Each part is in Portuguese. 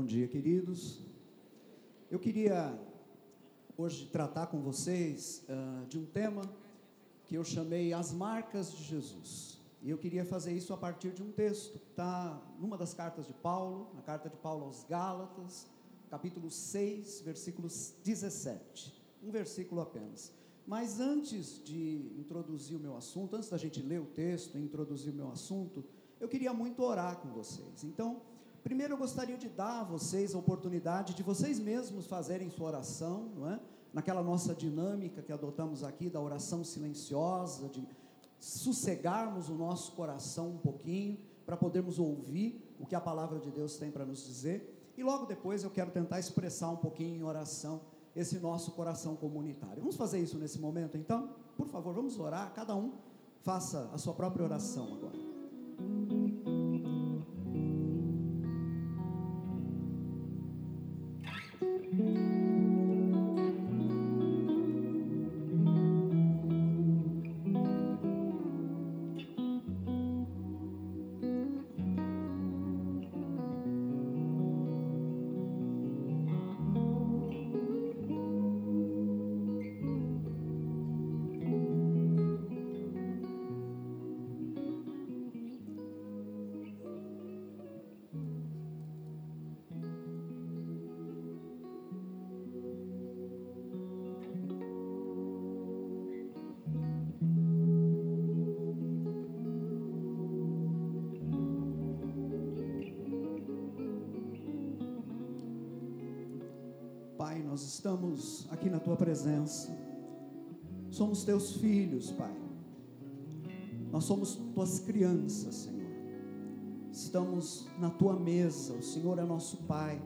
Bom dia, queridos. Eu queria hoje tratar com vocês uh, de um tema que eu chamei As Marcas de Jesus. E eu queria fazer isso a partir de um texto que está numa das cartas de Paulo, na carta de Paulo aos Gálatas, capítulo 6, versículos 17. Um versículo apenas. Mas antes de introduzir o meu assunto, antes da gente ler o texto e introduzir o meu assunto, eu queria muito orar com vocês. Então, primeiro eu gostaria de dar a vocês a oportunidade de vocês mesmos fazerem sua oração, não é? Naquela nossa dinâmica que adotamos aqui da oração silenciosa, de sossegarmos o nosso coração um pouquinho para podermos ouvir o que a palavra de Deus tem para nos dizer. E logo depois eu quero tentar expressar um pouquinho em oração esse nosso coração comunitário. Vamos fazer isso nesse momento, então? Por favor, vamos orar. Cada um faça a sua própria oração agora. Nós estamos aqui na tua presença. Somos teus filhos, Pai. Nós somos tuas crianças, Senhor. Estamos na tua mesa, o Senhor é nosso Pai.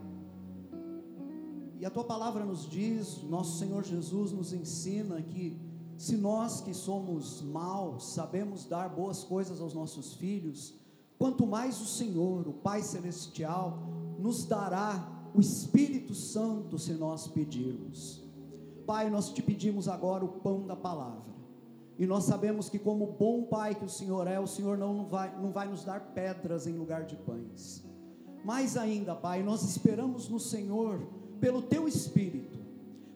E a tua palavra nos diz, nosso Senhor Jesus nos ensina que se nós que somos maus sabemos dar boas coisas aos nossos filhos, quanto mais o Senhor, o Pai celestial, nos dará o Espírito Santo se nós pedirmos. Pai, nós te pedimos agora o pão da palavra. E nós sabemos que, como bom Pai que o Senhor é, o Senhor não vai, não vai nos dar pedras em lugar de pães. Mais ainda, Pai, nós esperamos no Senhor, pelo Teu Espírito,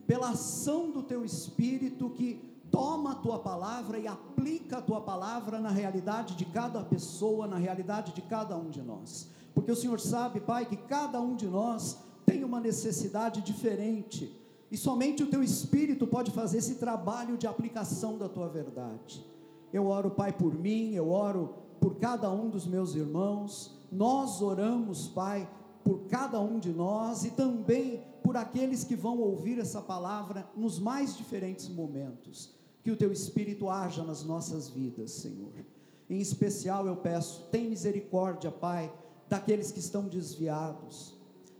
pela ação do Teu Espírito que toma a Tua palavra e aplica a Tua palavra na realidade de cada pessoa, na realidade de cada um de nós. Porque o Senhor sabe, Pai, que cada um de nós tem uma necessidade diferente, e somente o teu espírito pode fazer esse trabalho de aplicação da tua verdade. Eu oro, Pai, por mim, eu oro por cada um dos meus irmãos, nós oramos, Pai, por cada um de nós e também por aqueles que vão ouvir essa palavra nos mais diferentes momentos. Que o teu espírito haja nas nossas vidas, Senhor. Em especial eu peço, tem misericórdia, Pai, daqueles que estão desviados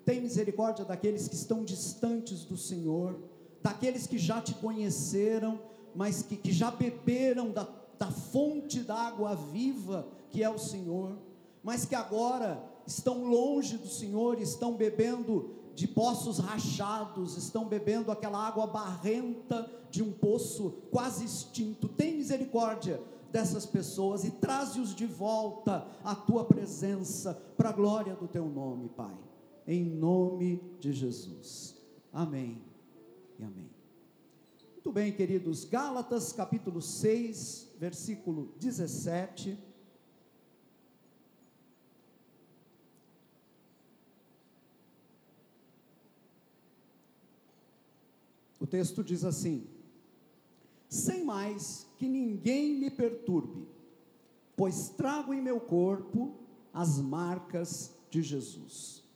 tem misericórdia daqueles que estão distantes do Senhor, daqueles que já te conheceram, mas que, que já beberam da, da fonte da água viva que é o Senhor, mas que agora estão longe do Senhor, estão bebendo de poços rachados, estão bebendo aquela água barrenta de um poço quase extinto. Tem misericórdia dessas pessoas e traze-os de volta à tua presença, para a glória do teu nome, Pai em nome de Jesus. Amém e amém. Muito bem, queridos, Gálatas capítulo 6, versículo 17. O texto diz assim: Sem mais que ninguém me perturbe, pois trago em meu corpo as marcas de Jesus.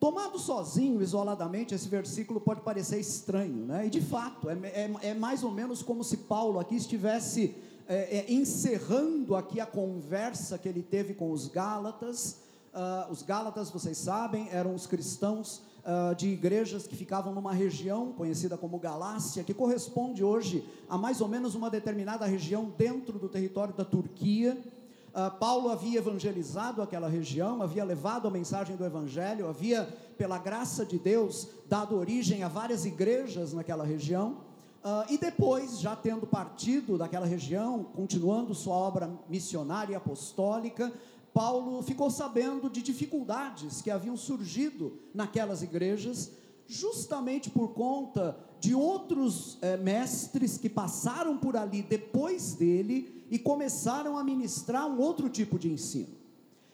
Tomado sozinho, isoladamente, esse versículo pode parecer estranho, né? E de fato, é, é, é mais ou menos como se Paulo aqui estivesse é, é, encerrando aqui a conversa que ele teve com os Gálatas. Uh, os Gálatas, vocês sabem, eram os cristãos uh, de igrejas que ficavam numa região conhecida como Galácia, que corresponde hoje a mais ou menos uma determinada região dentro do território da Turquia. Uh, Paulo havia evangelizado aquela região, havia levado a mensagem do Evangelho, havia, pela graça de Deus, dado origem a várias igrejas naquela região. Uh, e depois, já tendo partido daquela região, continuando sua obra missionária e apostólica, Paulo ficou sabendo de dificuldades que haviam surgido naquelas igrejas, justamente por conta de outros é, mestres que passaram por ali depois dele e começaram a ministrar um outro tipo de ensino.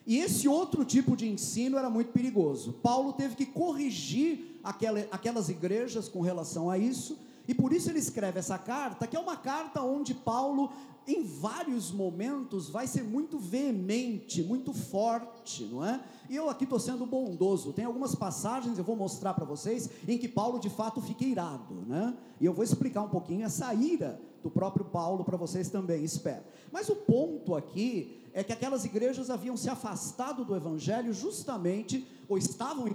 E esse outro tipo de ensino era muito perigoso. Paulo teve que corrigir aquela, aquelas igrejas com relação a isso, e por isso ele escreve essa carta, que é uma carta onde Paulo, em vários momentos, vai ser muito veemente, muito forte, não é? E eu aqui estou sendo bondoso. Tem algumas passagens, eu vou mostrar para vocês, em que Paulo de fato fica irado, né? E eu vou explicar um pouquinho essa ira do próprio Paulo para vocês também, espero. Mas o ponto aqui é que aquelas igrejas haviam se afastado do evangelho justamente, ou estavam em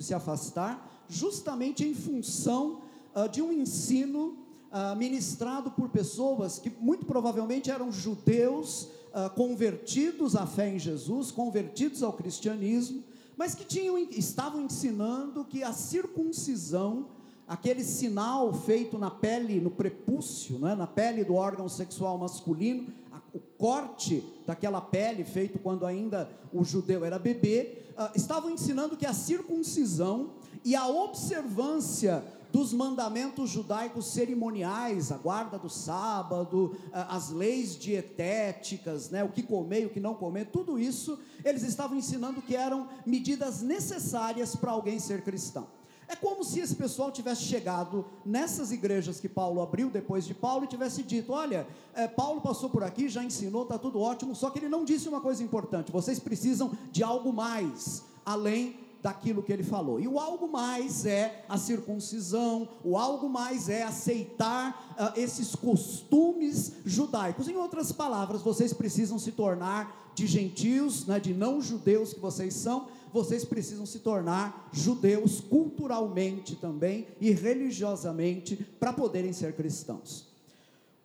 se afastar, justamente em função uh, de um ensino uh, ministrado por pessoas que muito provavelmente eram judeus uh, convertidos à fé em Jesus, convertidos ao cristianismo, mas que tinham, estavam ensinando que a circuncisão, aquele sinal feito na pele, no prepúcio, é, na pele do órgão sexual masculino, a, o corte daquela pele feito quando ainda o judeu era bebê, uh, estavam ensinando que a circuncisão e a observância dos mandamentos judaicos cerimoniais, a guarda do sábado, as leis dietéticas, né, o que comer e o que não comer, tudo isso eles estavam ensinando que eram medidas necessárias para alguém ser cristão. É como se esse pessoal tivesse chegado nessas igrejas que Paulo abriu depois de Paulo e tivesse dito: Olha, é, Paulo passou por aqui, já ensinou, está tudo ótimo, só que ele não disse uma coisa importante: vocês precisam de algo mais, além daquilo que ele falou. E o algo mais é a circuncisão, o algo mais é aceitar uh, esses costumes judaicos. Em outras palavras, vocês precisam se tornar de gentios, né, de não judeus que vocês são, vocês precisam se tornar judeus culturalmente também e religiosamente para poderem ser cristãos.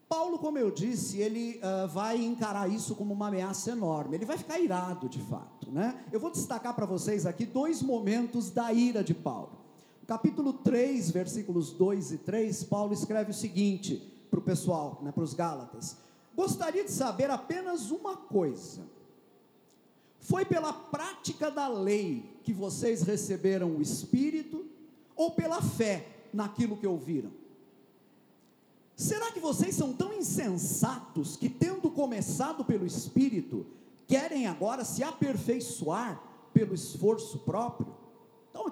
Paulo, como eu disse, ele uh, vai encarar isso como uma ameaça enorme, ele vai ficar irado de fato. Né? Eu vou destacar para vocês aqui dois momentos da ira de Paulo. No capítulo 3, versículos 2 e 3, Paulo escreve o seguinte para o pessoal, né, para os Gálatas: Gostaria de saber apenas uma coisa. Foi pela prática da lei que vocês receberam o Espírito, ou pela fé naquilo que ouviram? Será que vocês são tão insensatos que, tendo começado pelo Espírito, querem agora se aperfeiçoar pelo esforço próprio?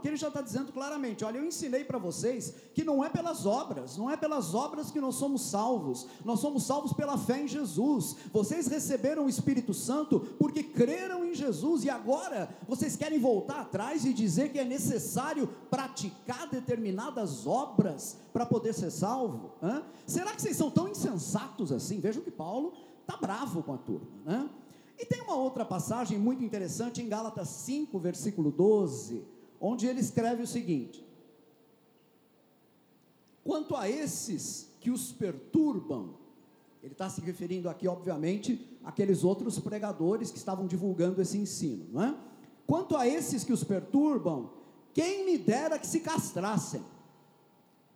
Ele já está dizendo claramente: olha, eu ensinei para vocês que não é pelas obras, não é pelas obras que nós somos salvos, nós somos salvos pela fé em Jesus. Vocês receberam o Espírito Santo porque creram em Jesus e agora vocês querem voltar atrás e dizer que é necessário praticar determinadas obras para poder ser salvo? Hã? Será que vocês são tão insensatos assim? Vejam que Paulo está bravo com a turma, né? E tem uma outra passagem muito interessante em Gálatas 5, versículo 12 onde ele escreve o seguinte: Quanto a esses que os perturbam, ele está se referindo aqui, obviamente, àqueles outros pregadores que estavam divulgando esse ensino, não é? Quanto a esses que os perturbam, quem me dera que se castrassem.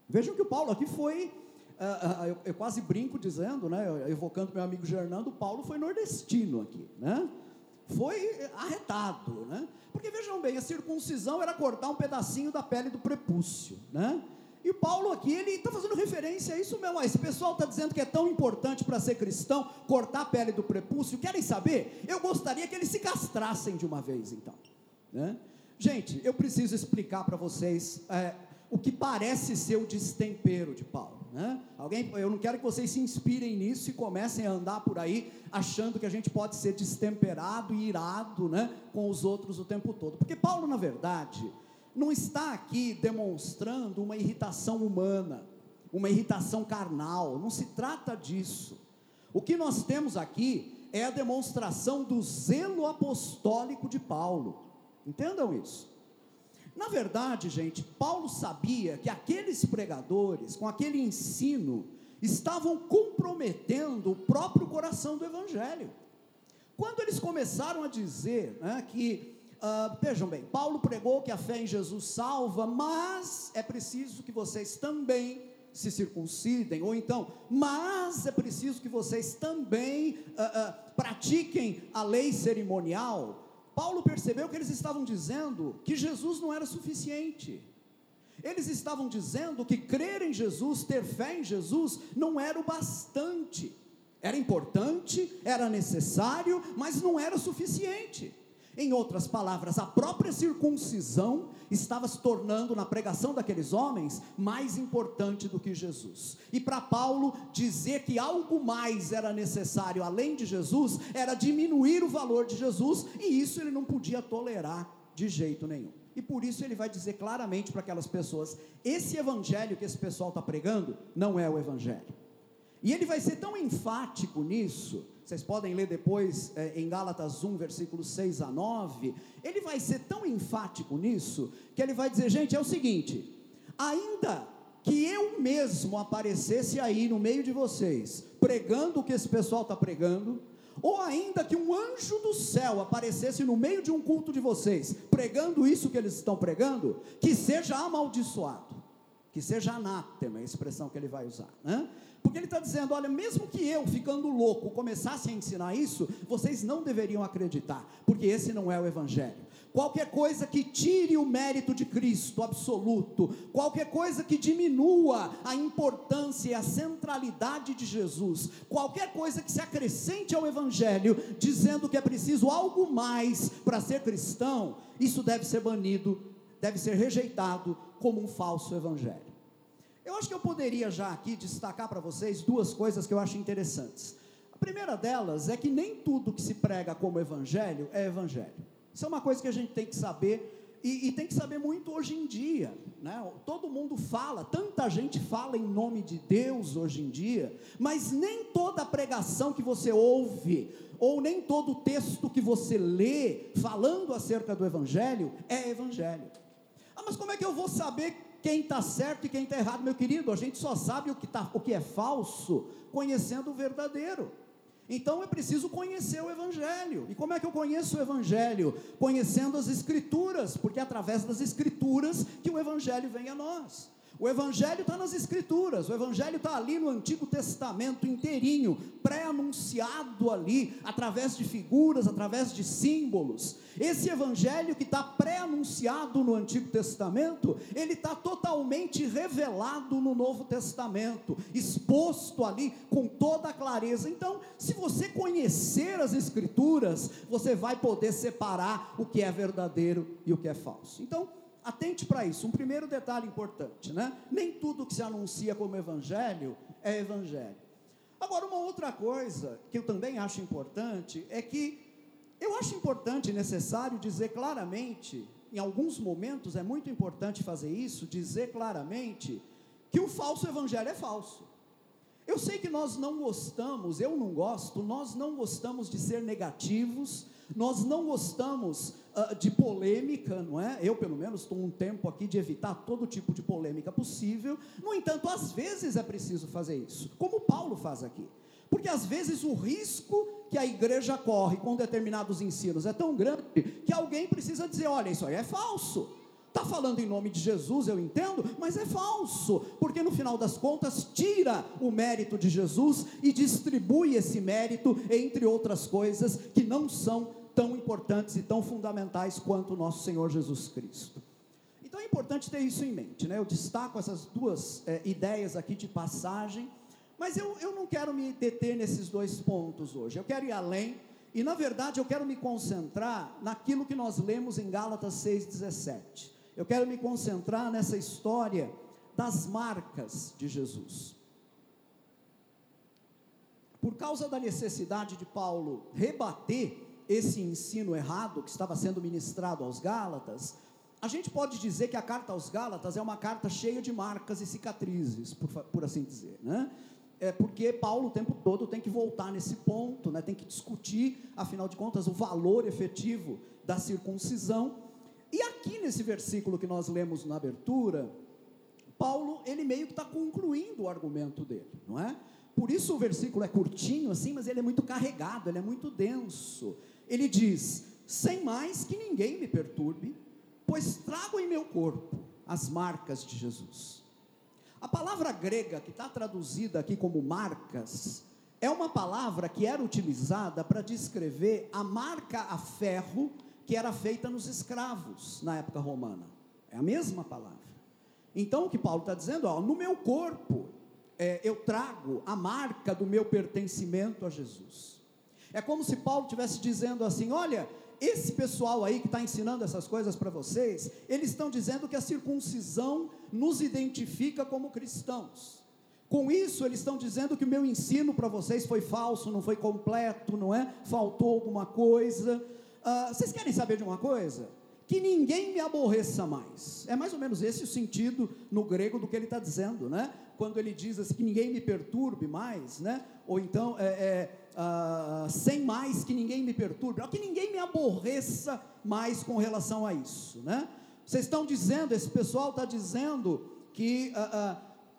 Vejam que o Paulo aqui foi, uh, uh, eu, eu, quase brinco dizendo, né, evocando meu amigo Gernando, Paulo foi nordestino aqui, né? Foi arretado, né? Porque vejam bem, a circuncisão era cortar um pedacinho da pele do prepúcio, né? E Paulo aqui, ele está fazendo referência a isso mesmo. Esse pessoal está dizendo que é tão importante para ser cristão cortar a pele do prepúcio. Querem saber? Eu gostaria que eles se castrassem de uma vez, então. Né? Gente, eu preciso explicar para vocês é, o que parece ser o destempero de Paulo. Né? Alguém, eu não quero que vocês se inspirem nisso e comecem a andar por aí achando que a gente pode ser destemperado e irado né, com os outros o tempo todo. Porque Paulo, na verdade, não está aqui demonstrando uma irritação humana, uma irritação carnal, não se trata disso. O que nós temos aqui é a demonstração do zelo apostólico de Paulo. Entendam isso. Na verdade, gente, Paulo sabia que aqueles pregadores, com aquele ensino, estavam comprometendo o próprio coração do Evangelho. Quando eles começaram a dizer né, que, uh, vejam bem, Paulo pregou que a fé em Jesus salva, mas é preciso que vocês também se circuncidem, ou então, mas é preciso que vocês também uh, uh, pratiquem a lei cerimonial. Paulo percebeu que eles estavam dizendo que Jesus não era suficiente. Eles estavam dizendo que crer em Jesus, ter fé em Jesus, não era o bastante. Era importante, era necessário, mas não era suficiente. Em outras palavras, a própria circuncisão estava se tornando, na pregação daqueles homens, mais importante do que Jesus. E para Paulo, dizer que algo mais era necessário além de Jesus, era diminuir o valor de Jesus, e isso ele não podia tolerar de jeito nenhum. E por isso ele vai dizer claramente para aquelas pessoas: esse evangelho que esse pessoal está pregando não é o evangelho. E ele vai ser tão enfático nisso vocês podem ler depois é, em Gálatas 1, versículos 6 a 9. Ele vai ser tão enfático nisso, que ele vai dizer: gente, é o seguinte, ainda que eu mesmo aparecesse aí no meio de vocês, pregando o que esse pessoal está pregando, ou ainda que um anjo do céu aparecesse no meio de um culto de vocês, pregando isso que eles estão pregando, que seja amaldiçoado, que seja anátema, é a expressão que ele vai usar, né? Porque ele está dizendo: olha, mesmo que eu, ficando louco, começasse a ensinar isso, vocês não deveriam acreditar, porque esse não é o Evangelho. Qualquer coisa que tire o mérito de Cristo absoluto, qualquer coisa que diminua a importância e a centralidade de Jesus, qualquer coisa que se acrescente ao Evangelho, dizendo que é preciso algo mais para ser cristão, isso deve ser banido, deve ser rejeitado como um falso Evangelho. Eu acho que eu poderia já aqui destacar para vocês duas coisas que eu acho interessantes. A primeira delas é que nem tudo que se prega como evangelho é evangelho. Isso é uma coisa que a gente tem que saber e, e, tem que saber muito hoje em dia, né? Todo mundo fala, tanta gente fala em nome de Deus hoje em dia, mas nem toda pregação que você ouve, ou nem todo texto que você lê falando acerca do Evangelho é Evangelho. Ah, mas como é que eu vou saber quem está certo e quem está errado, meu querido. A gente só sabe o que, tá, o que é falso conhecendo o verdadeiro. Então é preciso conhecer o Evangelho. E como é que eu conheço o Evangelho? Conhecendo as Escrituras, porque é através das Escrituras que o Evangelho vem a nós. O Evangelho está nas Escrituras, o Evangelho está ali no Antigo Testamento inteirinho, pré-anunciado ali, através de figuras, através de símbolos. Esse Evangelho que está pré-anunciado no Antigo Testamento, ele está totalmente revelado no Novo Testamento, exposto ali com toda a clareza. Então, se você conhecer as Escrituras, você vai poder separar o que é verdadeiro e o que é falso. Então, atente para isso. Um primeiro detalhe importante, né? Nem tudo que se anuncia como evangelho é evangelho. Agora, uma outra coisa que eu também acho importante é que eu acho importante e necessário dizer claramente, em alguns momentos é muito importante fazer isso, dizer claramente que o falso evangelho é falso. Eu sei que nós não gostamos, eu não gosto, nós não gostamos de ser negativos, nós não gostamos uh, de polêmica, não é? Eu, pelo menos, estou um tempo aqui de evitar todo tipo de polêmica possível. No entanto, às vezes é preciso fazer isso, como Paulo faz aqui. Porque às vezes o risco que a igreja corre com determinados ensinos é tão grande que alguém precisa dizer: olha, isso aí é falso. Está falando em nome de Jesus, eu entendo, mas é falso, porque no final das contas tira o mérito de Jesus e distribui esse mérito entre outras coisas que não são tão importantes e tão fundamentais quanto o nosso Senhor Jesus Cristo. Então é importante ter isso em mente, né? Eu destaco essas duas é, ideias aqui de passagem, mas eu, eu não quero me deter nesses dois pontos hoje, eu quero ir além, e na verdade eu quero me concentrar naquilo que nós lemos em Gálatas 6,17. Eu quero me concentrar nessa história das marcas de Jesus. Por causa da necessidade de Paulo rebater esse ensino errado que estava sendo ministrado aos Gálatas, a gente pode dizer que a carta aos Gálatas é uma carta cheia de marcas e cicatrizes, por, por assim dizer, né? É porque Paulo o tempo todo tem que voltar nesse ponto, né? tem que discutir, afinal de contas, o valor efetivo da circuncisão. E aqui nesse versículo que nós lemos na abertura, Paulo, ele meio que está concluindo o argumento dele, não é? Por isso o versículo é curtinho assim, mas ele é muito carregado, ele é muito denso ele diz: sem mais que ninguém me perturbe, pois trago em meu corpo as marcas de Jesus. A palavra grega que está traduzida aqui como marcas é uma palavra que era utilizada para descrever a marca a ferro que era feita nos escravos na época romana. É a mesma palavra. Então o que Paulo está dizendo, ó, no meu corpo é, eu trago a marca do meu pertencimento a Jesus. É como se Paulo estivesse dizendo assim: olha, esse pessoal aí que está ensinando essas coisas para vocês, eles estão dizendo que a circuncisão nos identifica como cristãos. Com isso, eles estão dizendo que o meu ensino para vocês foi falso, não foi completo, não é? Faltou alguma coisa. Uh, vocês querem saber de uma coisa? Que ninguém me aborreça mais. É mais ou menos esse o sentido no grego do que ele está dizendo, né? Quando ele diz assim, que ninguém me perturbe mais, né? Ou então, é, é, uh, sem mais que ninguém me perturbe, que ninguém me aborreça mais com relação a isso, né? Vocês estão dizendo, esse pessoal está dizendo que uh, uh,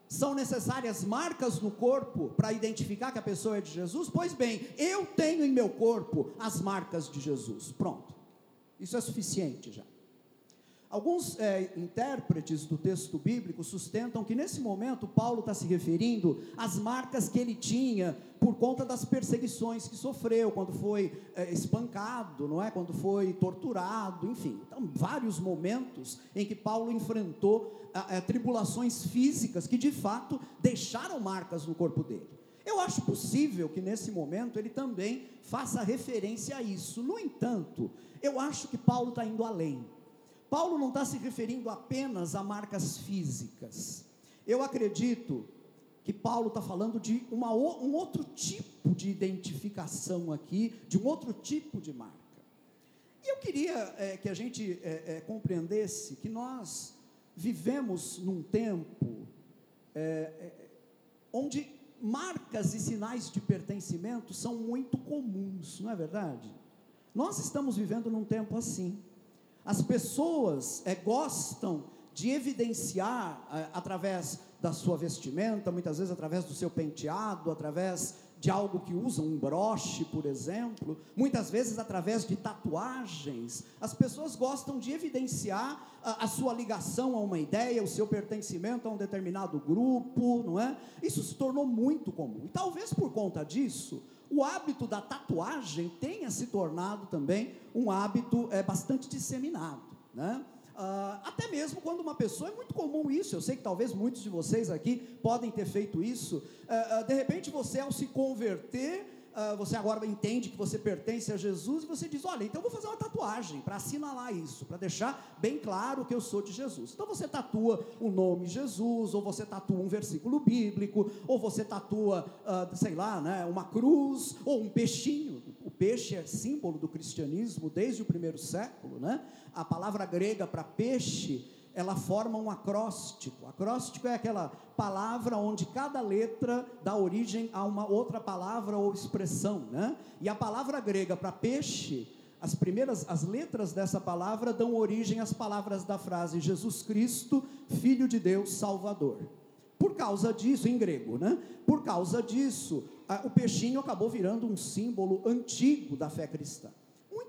são necessárias marcas no corpo para identificar que a pessoa é de Jesus? Pois bem, eu tenho em meu corpo as marcas de Jesus. Pronto. Isso é suficiente já. Alguns é, intérpretes do texto bíblico sustentam que nesse momento Paulo está se referindo às marcas que ele tinha por conta das perseguições que sofreu, quando foi é, espancado, não é? Quando foi torturado, enfim. Então, vários momentos em que Paulo enfrentou é, tribulações físicas que de fato deixaram marcas no corpo dele. Eu acho possível que nesse momento ele também faça referência a isso. No entanto, eu acho que Paulo está indo além. Paulo não está se referindo apenas a marcas físicas. Eu acredito que Paulo está falando de uma, um outro tipo de identificação aqui, de um outro tipo de marca. E eu queria é, que a gente é, é, compreendesse que nós vivemos num tempo é, é, onde marcas e sinais de pertencimento são muito comuns, não é verdade? Nós estamos vivendo num tempo assim. As pessoas é, gostam de evidenciar é, através da sua vestimenta, muitas vezes através do seu penteado, através de algo que usam, um broche, por exemplo, muitas vezes através de tatuagens. As pessoas gostam de evidenciar a, a, sua ligação a uma ideia, o seu pertencimento a um determinado grupo, não é? Isso se tornou muito comum. E talvez por conta disso, o hábito da tatuagem tenha se tornado também um hábito é, bastante disseminado, né? Uh, até mesmo quando uma pessoa, é muito comum isso, eu sei que talvez muitos de vocês aqui podem ter feito isso, uh, uh, de repente você ao se converter, uh, você agora entende que você pertence a Jesus e você diz: Olha, então vou fazer uma tatuagem para assinalar isso, para deixar bem claro que eu sou de Jesus. Então você tatua o nome Jesus, ou você tatua um versículo bíblico, ou você tatua, uh, sei lá, né, uma cruz, ou um peixinho. O peixe é símbolo do cristianismo desde o primeiro século, né? A palavra grega para peixe ela forma um acróstico. Acróstico é aquela palavra onde cada letra dá origem a uma outra palavra ou expressão, né? E a palavra grega para peixe, as primeiras as letras dessa palavra dão origem às palavras da frase Jesus Cristo, filho de Deus, Salvador. Por causa disso, em grego, né? Por causa disso, a, o peixinho acabou virando um símbolo antigo da fé cristã.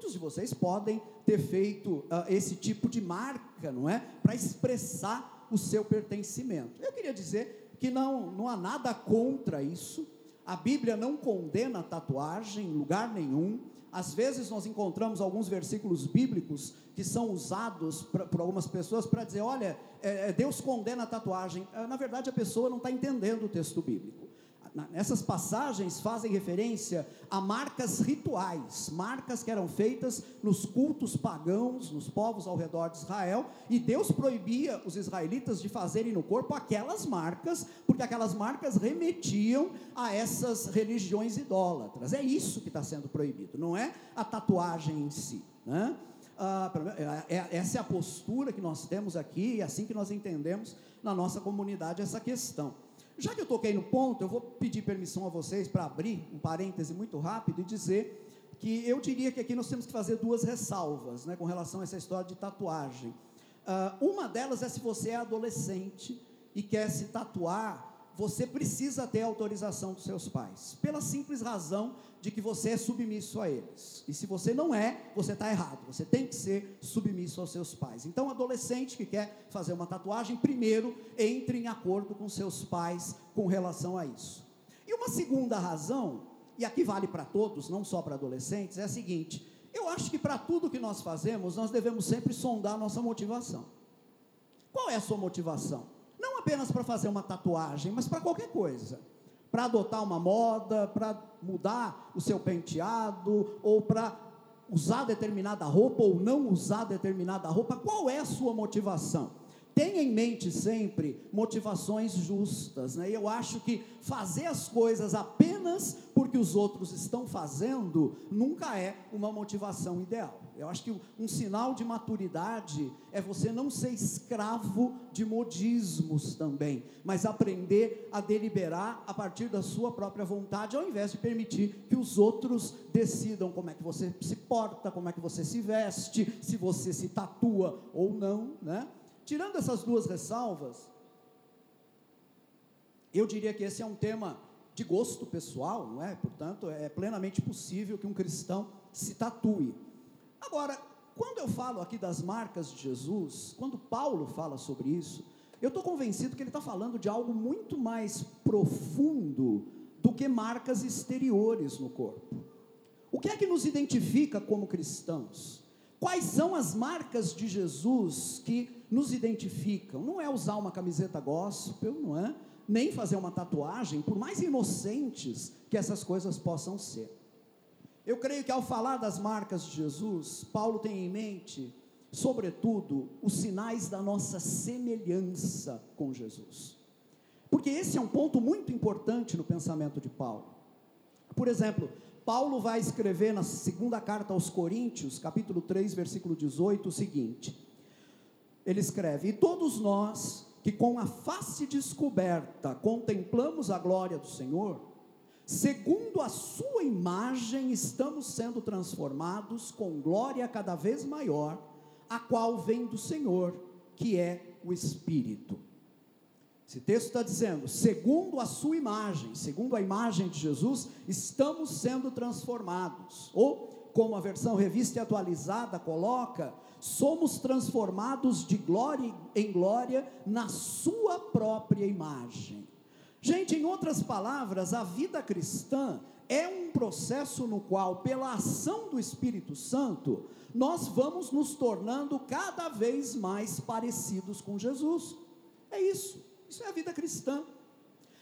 Muitos de vocês podem ter feito uh, esse tipo de marca, não é? Para expressar o seu pertencimento. Eu queria dizer que não, não há nada contra isso. A Bíblia não condena tatuagem em lugar nenhum. Às vezes nós encontramos alguns versículos bíblicos que são usados pra, por algumas pessoas para dizer: olha, é, é, Deus condena a tatuagem. É, na verdade, a pessoa não está entendendo o texto bíblico essas passagens fazem referência a marcas rituais, marcas que eram feitas nos cultos pagãos, nos povos ao redor de Israel, e Deus proibia os israelitas de fazerem no corpo aquelas marcas, porque aquelas marcas remetiam a essas religiões idólatras. É isso que está sendo proibido, não é a tatuagem em si. Né? Ah, é, é, essa é a postura que nós temos aqui, e é assim que nós entendemos na nossa comunidade essa questão. Já que eu toquei no ponto, eu vou pedir permissão a vocês para abrir um parêntese muito rápido e dizer que eu diria que aqui nós temos que fazer duas ressalvas né, com relação a essa história de tatuagem. Uh, uma delas é se você é adolescente e quer se tatuar, você precisa ter autorização dos seus pais, pela simples razão de que você é submisso a eles. E se você não é, você está errado. Você tem que ser submisso aos seus pais. Então, adolescente que quer fazer uma tatuagem, primeiro entre em acordo com seus pais com relação a isso. E uma segunda razão, e aqui vale para todos, não só para adolescentes, é a seguinte: eu acho que para tudo que nós fazemos, nós devemos sempre sondar a nossa motivação. Qual é a sua motivação? Apenas para fazer uma tatuagem, mas para qualquer coisa. Para adotar uma moda, para mudar o seu penteado, ou para usar determinada roupa ou não usar determinada roupa. Qual é a sua motivação? Tenha em mente sempre motivações justas, né? Eu acho que fazer as coisas apenas porque os outros estão fazendo nunca é uma motivação ideal. Eu acho que um sinal de maturidade é você não ser escravo de modismos também, mas aprender a deliberar a partir da sua própria vontade, ao invés de permitir que os outros decidam como é que você se porta, como é que você se veste, se você se tatua ou não, né? Tirando essas duas ressalvas, eu diria que esse é um tema de gosto pessoal, não é? Portanto, é plenamente possível que um cristão se tatue. Agora, quando eu falo aqui das marcas de Jesus, quando Paulo fala sobre isso, eu estou convencido que ele está falando de algo muito mais profundo do que marcas exteriores no corpo. O que é que nos identifica como cristãos? Quais são as marcas de Jesus que nos identificam? Não é usar uma camiseta gospel, não é? Nem fazer uma tatuagem, por mais inocentes que essas coisas possam ser. Eu creio que ao falar das marcas de Jesus, Paulo tem em mente, sobretudo, os sinais da nossa semelhança com Jesus. Porque esse é um ponto muito importante no pensamento de Paulo. Por exemplo, Paulo vai escrever na segunda carta aos Coríntios, capítulo 3, versículo 18, o seguinte: ele escreve: E todos nós que com a face descoberta contemplamos a glória do Senhor, segundo a sua imagem estamos sendo transformados com glória cada vez maior, a qual vem do Senhor, que é o Espírito. Esse texto está dizendo, segundo a sua imagem, segundo a imagem de Jesus, estamos sendo transformados. Ou, como a versão revista e atualizada coloca, somos transformados de glória em glória na sua própria imagem. Gente, em outras palavras, a vida cristã é um processo no qual, pela ação do Espírito Santo, nós vamos nos tornando cada vez mais parecidos com Jesus. É isso. Isso é a vida cristã.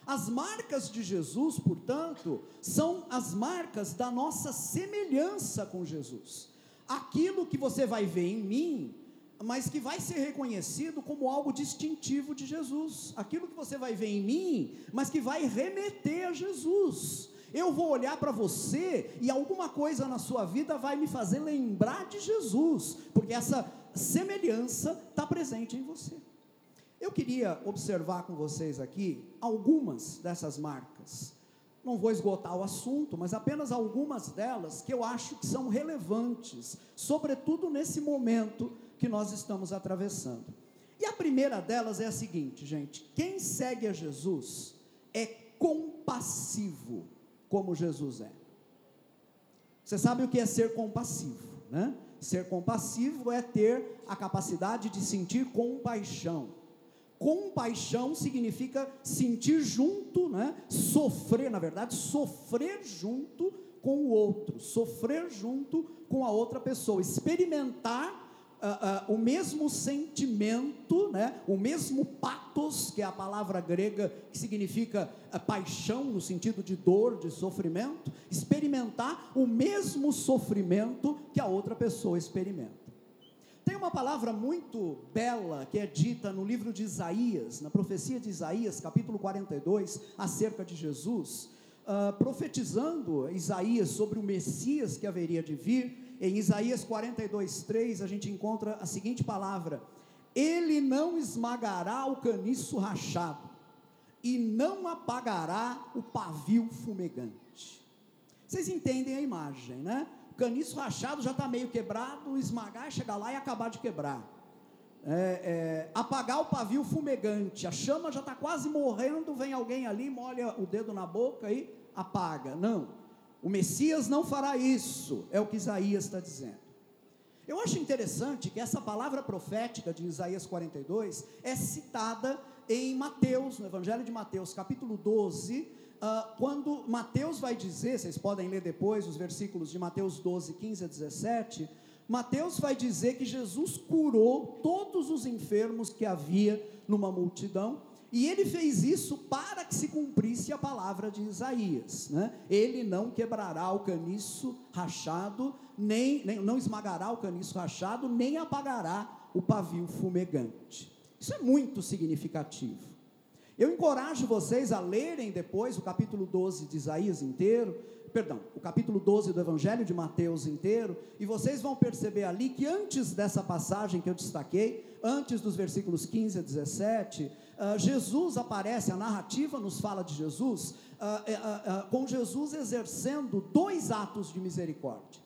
As marcas de Jesus, portanto, são as marcas da nossa semelhança com Jesus. Aquilo que você vai ver em mim, mas que vai ser reconhecido como algo distintivo de Jesus. Aquilo que você vai ver em mim, mas que vai remeter a Jesus. Eu vou olhar para você e alguma coisa na sua vida vai me fazer lembrar de Jesus, porque essa semelhança está presente em você. Eu queria observar com vocês aqui algumas dessas marcas. Não vou esgotar o assunto, mas apenas algumas delas que eu acho que são relevantes, sobretudo nesse momento que nós estamos atravessando. E a primeira delas é a seguinte, gente: quem segue a Jesus é compassivo, como Jesus é. Você sabe o que é ser compassivo, né? Ser compassivo é ter a capacidade de sentir compaixão Compaixão significa sentir junto, né? sofrer, na verdade, sofrer junto com o outro, sofrer junto com a outra pessoa, experimentar Uh, uh, o mesmo sentimento, né, o mesmo patos, que é a palavra grega que significa uh, paixão, no sentido de dor, de sofrimento, experimentar o mesmo sofrimento que a outra pessoa experimenta. Tem uma palavra muito bela que é dita no livro de Isaías, na profecia de Isaías, capítulo 42, acerca de Jesus, uh, profetizando Isaías sobre o Messias que haveria de vir. Em Isaías 42, 3, a gente encontra a seguinte palavra: Ele não esmagará o caniço rachado, e não apagará o pavio fumegante. Vocês entendem a imagem, né? caniço rachado já está meio quebrado, esmagar, chegar lá e acabar de quebrar. é, é, apagar o pavio fumegante, a chama já está quase morrendo, vem alguém ali, molha o dedo na boca e apaga. Não, o Messias não fará isso, é o que Isaías está dizendo. Eu acho interessante que essa palavra profética de Isaías 42 é citada em Mateus, no Evangelho de Mateus, capítulo 12, uh, ah, quando Mateus vai dizer, vocês podem ler depois os versículos de Mateus 12, 15 a 17. Mateus vai dizer que Jesus curou todos os enfermos que havia numa multidão, e ele fez isso para que se cumprisse a palavra de Isaías. Né? Ele não quebrará o caniço rachado, nem, nem não esmagará o caniço rachado, nem apagará o pavio fumegante. Isso é muito significativo. Eu encorajo vocês a lerem depois o capítulo 12 de Isaías inteiro, perdão, o capítulo 12 do Evangelho de Mateus inteiro, e vocês vão perceber ali que antes dessa passagem que eu destaquei, antes dos versículos 15 a 17, uh, Jesus aparece, a narrativa nos fala de Jesus, uh, uh, com Jesus exercendo dois atos de misericórdia.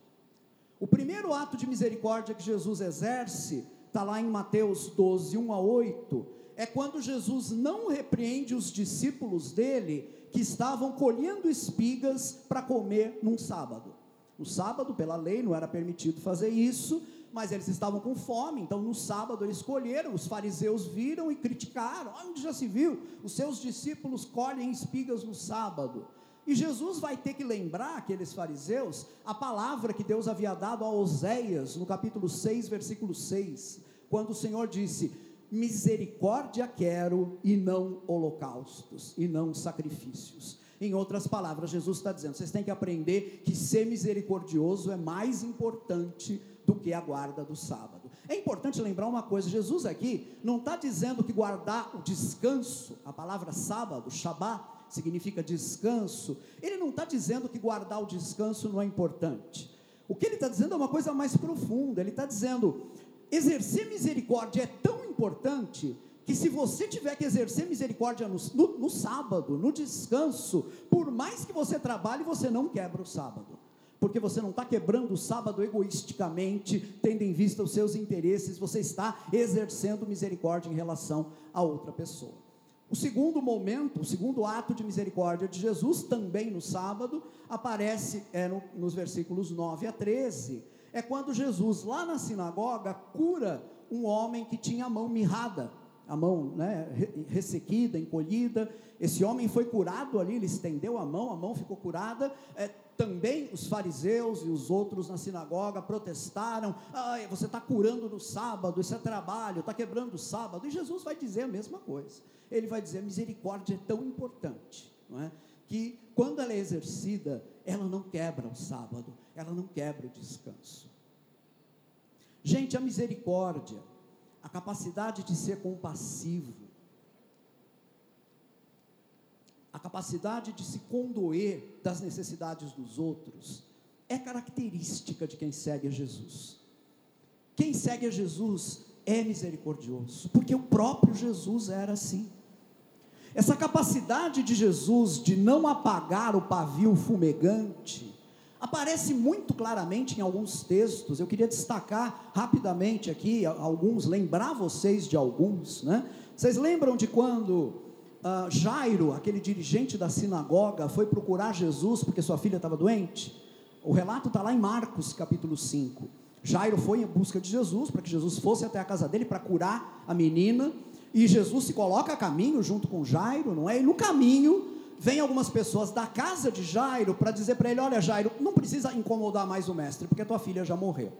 O primeiro ato de misericórdia que Jesus exerce, está lá em Mateus 12, 1 a 8, é quando Jesus não repreende os discípulos dele que estavam colhendo espigas para comer num sábado. No sábado, pela lei, não era permitido fazer isso, mas eles estavam com fome, então no sábado eles colheram, os fariseus viram e criticaram: onde já se viu? Os seus discípulos colhem espigas no sábado. E Jesus vai ter que lembrar aqueles fariseus a palavra que Deus havia dado a Oséias, no capítulo 6, versículo 6, quando o Senhor disse: Misericórdia quero e não holocaustos, e não sacrifícios. Em outras palavras, Jesus está dizendo: vocês têm que aprender que ser misericordioso é mais importante do que a guarda do sábado. É importante lembrar uma coisa: Jesus aqui não está dizendo que guardar o descanso, a palavra sábado, Shabá, significa descanso, ele não está dizendo que guardar o descanso não é importante. O que ele está dizendo é uma coisa mais profunda. Ele está dizendo: exercer misericórdia é tão importante que se você tiver que exercer misericórdia no, no, no, sábado, no descanso, por mais que você trabalhe, você não quebra o sábado. Porque você não está quebrando o sábado egoisticamente, tendo em vista os seus interesses, você está exercendo misericórdia em relação a outra pessoa. O segundo momento, o segundo ato de misericórdia de Jesus, também no sábado, aparece é, no, nos versículos 9 a 13. É quando Jesus, lá na sinagoga, cura um homem que tinha a mão mirrada, a mão né, ressequida, encolhida. Esse homem foi curado ali, ele estendeu a mão, a mão ficou curada. É, também os fariseus e os outros na sinagoga protestaram: ah, você está curando no sábado, isso é trabalho, está quebrando o sábado. E Jesus vai dizer a mesma coisa. Ele vai dizer: a misericórdia é tão importante, não é? que quando ela é exercida, ela não quebra o sábado, ela não quebra o descanso. Gente, a misericórdia, a capacidade de ser compassivo, a capacidade de se condoer das necessidades dos outros, é característica de quem segue a Jesus. Quem segue a Jesus é misericordioso, porque o próprio Jesus era assim. Essa capacidade de Jesus de não apagar o pavio fumegante, aparece muito claramente em alguns textos. Eu queria destacar rapidamente aqui alguns, lembrar vocês de alguns, né? Vocês lembram de quando uh, Jairo, aquele dirigente da sinagoga, foi procurar Jesus porque sua filha estava doente? O relato está lá em Marcos, capítulo 5. Jairo foi em busca de Jesus, para que Jesus fosse até a casa dele para curar a menina, e Jesus se coloca a caminho junto com Jairo, não é? E no caminho, vem algumas pessoas da casa de Jairo para dizer para ele: Olha, Jairo, não precisa incomodar mais o mestre, porque tua filha já morreu.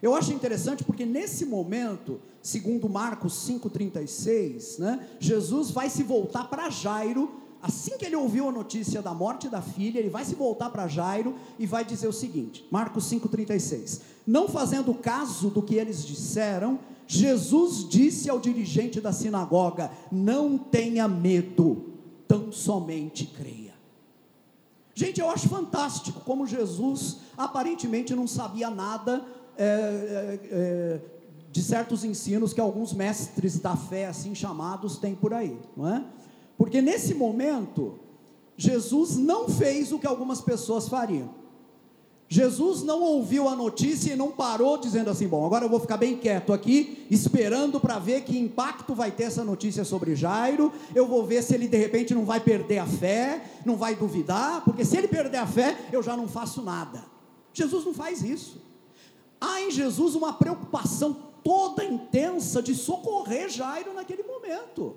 Eu acho interessante porque nesse momento, segundo Marcos 5,36, né, Jesus vai se voltar para Jairo, assim que ele ouviu a notícia da morte da filha, ele vai se voltar para Jairo e vai dizer o seguinte: Marcos 5,36. Não fazendo caso do que eles disseram, Jesus disse ao dirigente da sinagoga: Não tenha medo tão somente creia. Gente, eu acho fantástico como Jesus aparentemente não sabia nada é, é, é, de certos ensinos que alguns mestres da fé, assim chamados, têm por aí, não é? Porque nesse momento, Jesus não fez o que algumas pessoas fariam. Jesus não ouviu a notícia e não parou dizendo assim: bom, agora eu vou ficar bem quieto aqui, esperando para ver que impacto vai ter essa notícia sobre Jairo. Eu vou ver se ele de repente não vai perder a fé, não vai duvidar, porque se ele perder a fé, eu já não faço nada. Jesus não faz isso. Há em Jesus uma preocupação toda intensa de socorrer Jairo naquele momento,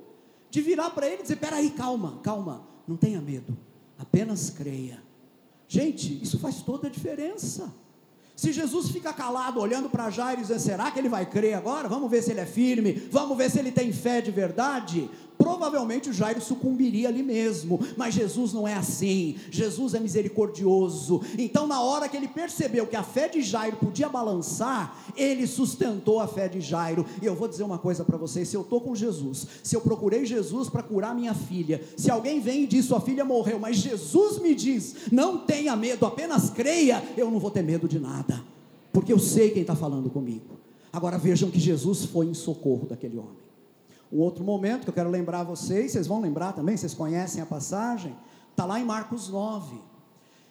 de virar para ele e dizer: peraí, calma, calma, não tenha medo, apenas creia Gente, isso faz toda a diferença. Se Jesus fica calado olhando para Jairo e dizendo, será que ele vai crer agora? Vamos ver se ele é firme, vamos ver se ele tem fé de verdade provavelmente o Jairo sucumbiria ali mesmo, mas Jesus não é assim, Jesus é misericordioso. Então, na hora que ele percebeu que a fé de Jairo podia balançar, ele sustentou a fé de Jairo. E eu vou dizer uma coisa para vocês: se eu estou com Jesus, se eu procurei Jesus para curar minha filha, se alguém vem e diz sua filha morreu, mas Jesus me diz, não tenha medo, apenas creia, eu não vou ter medo de nada, porque eu sei quem está falando comigo. Agora vejam que Jesus foi em socorro daquele homem. Um outro momento que eu quero lembrar vocês, vocês vão lembrar também, vocês conhecem a passagem, está lá em Marcos 9.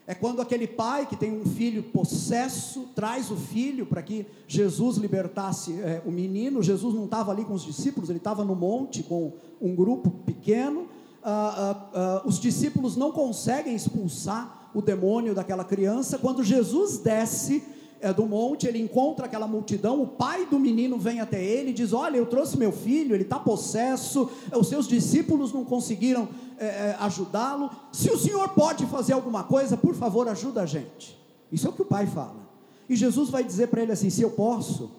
É quando aquele pai que tem um filho possesso traz o filho para que Jesus libertasse é, o menino. Jesus não estava ali com os discípulos, ele estava no monte com um grupo pequeno. Ah, ah, ah, os discípulos não conseguem expulsar o demônio daquela criança. Quando Jesus desce, é, do monte, ele encontra aquela multidão, o pai do menino vem até ele e diz: Olha, eu trouxe meu filho, ele está possesso, os seus discípulos não conseguiram é, ajudá-lo. Se o senhor pode fazer alguma coisa, por favor, ajuda a gente. Isso é o que o pai fala. E Jesus vai dizer para ele assim: Se eu posso,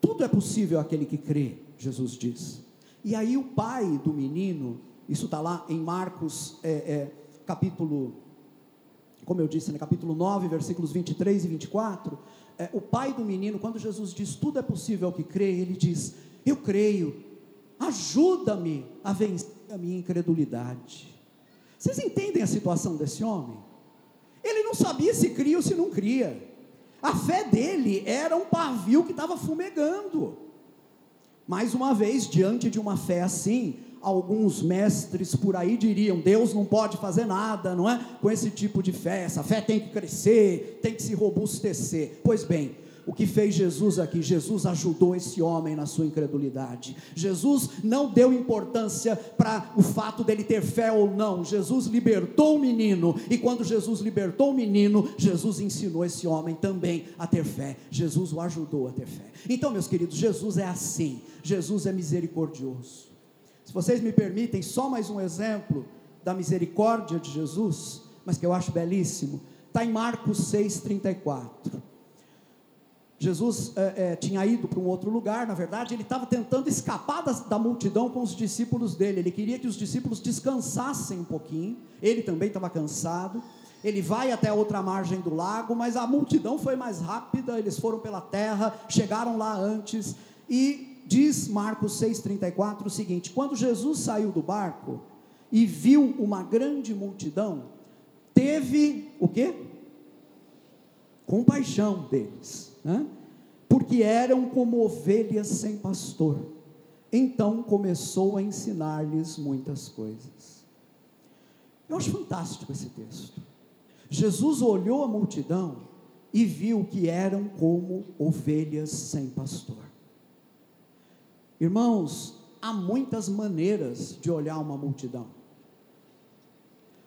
tudo é possível àquele que crê, Jesus diz. E aí o pai do menino, isso está lá em Marcos é capítulo como eu disse, no capítulo 9, versículos 23 e 24, é, o pai do menino, quando Jesus diz tudo é possível ao que crê, ele diz: Eu creio, ajuda-me a vencer a minha incredulidade. Vocês entendem a situação desse homem? Ele não sabia se cria ou se não cria. A fé dele era um pavio que estava fumegando. Mais uma vez, diante de uma fé assim, alguns mestres por aí diriam: Deus não pode fazer nada, não é? Com esse tipo de fé, essa fé tem que crescer, tem que se robustecer. Pois bem, o que fez Jesus aqui? Jesus ajudou esse homem na sua incredulidade. Jesus não deu importância para o fato dele ter fé ou não. Jesus libertou o menino, e quando Jesus libertou o menino, Jesus ensinou esse homem também a ter fé. Jesus o ajudou a ter fé. Então, meus queridos, Jesus é assim. Jesus é misericordioso. Se vocês me permitem, só mais um exemplo da misericórdia de Jesus, mas que eu acho belíssimo, está em Marcos 6,34. Jesus é, é, tinha ido para um outro lugar, na verdade, ele estava tentando escapar da, da, multidão com os discípulos dele. Ele queria que os discípulos descansassem um pouquinho, ele também estava cansado. Ele vai até a outra margem do lago, mas a multidão foi mais rápida, eles foram pela terra, chegaram lá antes, e diz Marcos 6,34 o seguinte: quando Jesus saiu do barco e viu uma grande multidão, teve o quê? Compaixão deles, né? porque eram como ovelhas sem pastor. Então começou a ensinar-lhes muitas coisas. Eu acho fantástico esse texto. Jesus olhou a multidão e viu que eram como ovelhas sem pastor. Irmãos, há muitas maneiras de olhar uma multidão.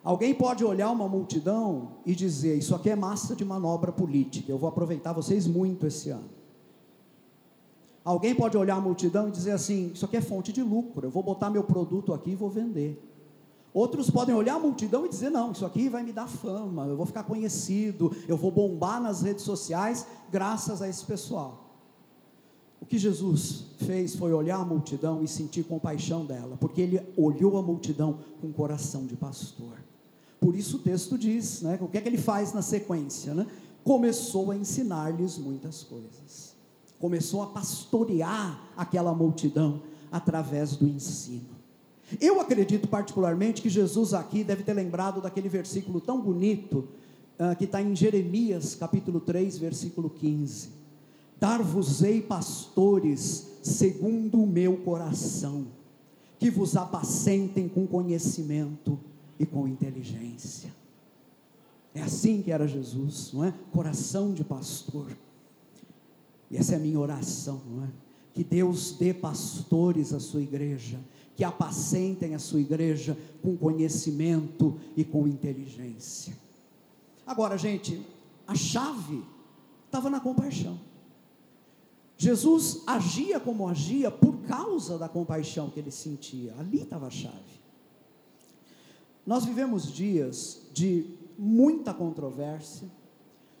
Alguém pode olhar uma multidão e dizer: Isso aqui é massa de manobra política, eu vou aproveitar vocês muito esse ano. Alguém pode olhar a multidão e dizer assim: Isso aqui é fonte de lucro, eu vou botar meu produto aqui e vou vender. Outros podem olhar a multidão e dizer: Não, isso aqui vai me dar fama, eu vou ficar conhecido, eu vou bombar nas redes sociais graças a esse pessoal. O que Jesus fez foi olhar a multidão e sentir compaixão dela, porque ele olhou a multidão com coração de pastor. Por isso o texto diz, né, o que é que ele faz na sequência, né? Começou a ensinar-lhes muitas coisas. Começou a pastorear aquela multidão através do ensino. Eu acredito particularmente que Jesus aqui deve ter lembrado daquele versículo tão bonito uh, que está em Jeremias capítulo 3, versículo 15 Dar-vos-ei pastores segundo o meu coração, que vos apacentem com conhecimento e com inteligência. É assim que era Jesus, não é? Coração de pastor. E essa é a minha oração, não é? Que Deus dê pastores à sua igreja, que apacentem a sua igreja com conhecimento e com inteligência. Agora, gente, a chave estava na compaixão. Jesus agia como agia por causa da compaixão que ele sentia. Ali estava a chave. Nós vivemos dias de muita controvérsia,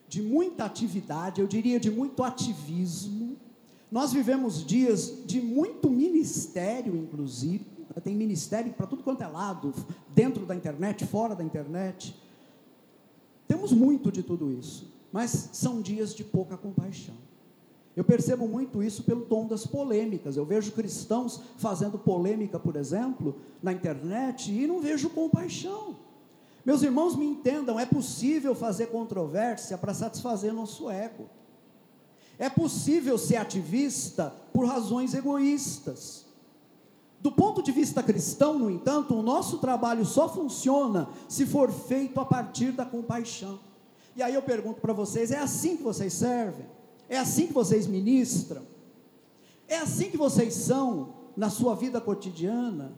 de muita atividade, eu diria de muito ativismo. Nós vivemos dias de muito ministério, inclusive. Tem ministério para tudo quanto é lado, dentro da internet, fora da internet. Temos muito de tudo isso, mas são dias de pouca compaixão. Eu percebo muito isso pelo tom das polêmicas. Eu vejo cristãos fazendo polêmica, por exemplo, na internet e não vejo compaixão. Meus irmãos me entendam, é possível fazer controvérsia para satisfazer nosso ego. É possível ser ativista por razões egoístas. Do ponto de vista cristão, no entanto, o nosso trabalho só funciona se for feito a partir da compaixão. E aí eu pergunto para vocês: é assim que vocês servem? É assim que vocês ministram? É assim que vocês são na sua vida cotidiana?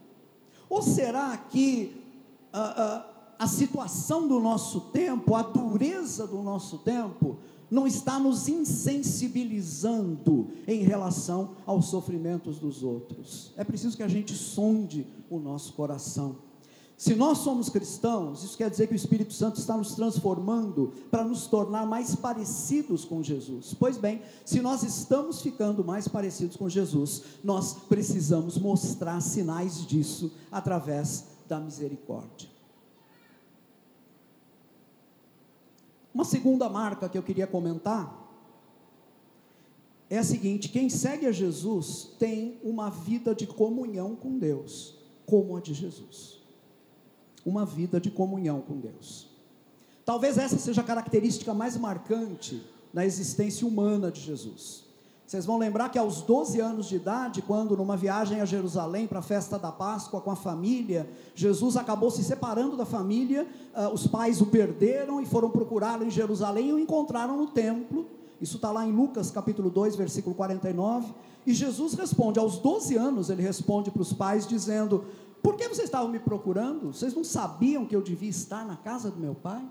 Ou será que a, ah, a, ah, a situação do nosso tempo, a dureza do nosso tempo, não está nos insensibilizando em relação aos sofrimentos dos outros? É preciso que a gente sonde o nosso coração. Se nós somos cristãos, isso quer dizer que o Espírito Santo está nos transformando para nos tornar mais parecidos com Jesus. Pois bem, se nós estamos ficando mais parecidos com Jesus, nós precisamos mostrar sinais disso através da misericórdia. Uma segunda marca que eu queria comentar é a seguinte: quem segue a Jesus tem uma vida de comunhão com Deus, como a de Jesus uma vida de comunhão com Deus. Talvez essa seja a característica mais marcante na existência humana de Jesus. Vocês vão lembrar que aos 12 anos de idade, quando numa viagem a Jerusalém para a festa da Páscoa com a família, Jesus acabou se separando da família, uh, os pais o perderam e foram procurá-lo em Jerusalém e o encontraram no templo. Isso está lá em Lucas capítulo 2, versículo 49. E Jesus responde, aos 12 anos, ele responde para os pais, dizendo: por que vocês estavam me procurando? Vocês não sabiam que eu devia estar na casa do meu pai?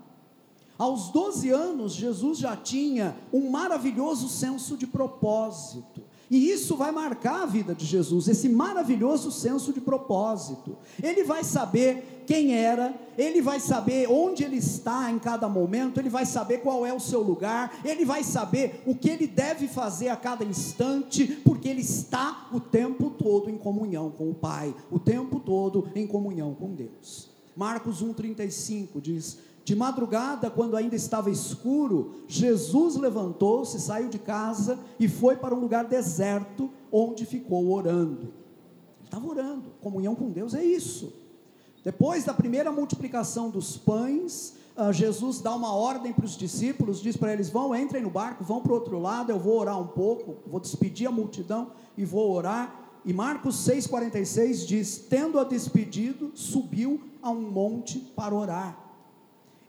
Aos 12 anos, Jesus já tinha um maravilhoso senso de propósito. E isso vai marcar a vida de Jesus, esse maravilhoso senso de propósito. Ele vai saber quem era, ele vai saber onde ele está em cada momento, ele vai saber qual é o seu lugar, ele vai saber o que ele deve fazer a cada instante, porque ele está o tempo todo em comunhão com o Pai, o tempo todo em comunhão com Deus. Marcos 1,35 diz: de madrugada, quando ainda estava escuro, Jesus levantou-se, saiu de casa e foi para um lugar deserto, onde ficou orando. Ele estava orando, comunhão com Deus é isso. Depois da primeira multiplicação dos pães, uh, Jesus dá uma ordem para os discípulos, diz para eles: vão, entrem no barco, vão para o outro lado, eu vou orar um pouco, vou despedir a multidão e vou orar. E Marcos 6,46 diz: tendo-a despedido, subiu a um monte para orar.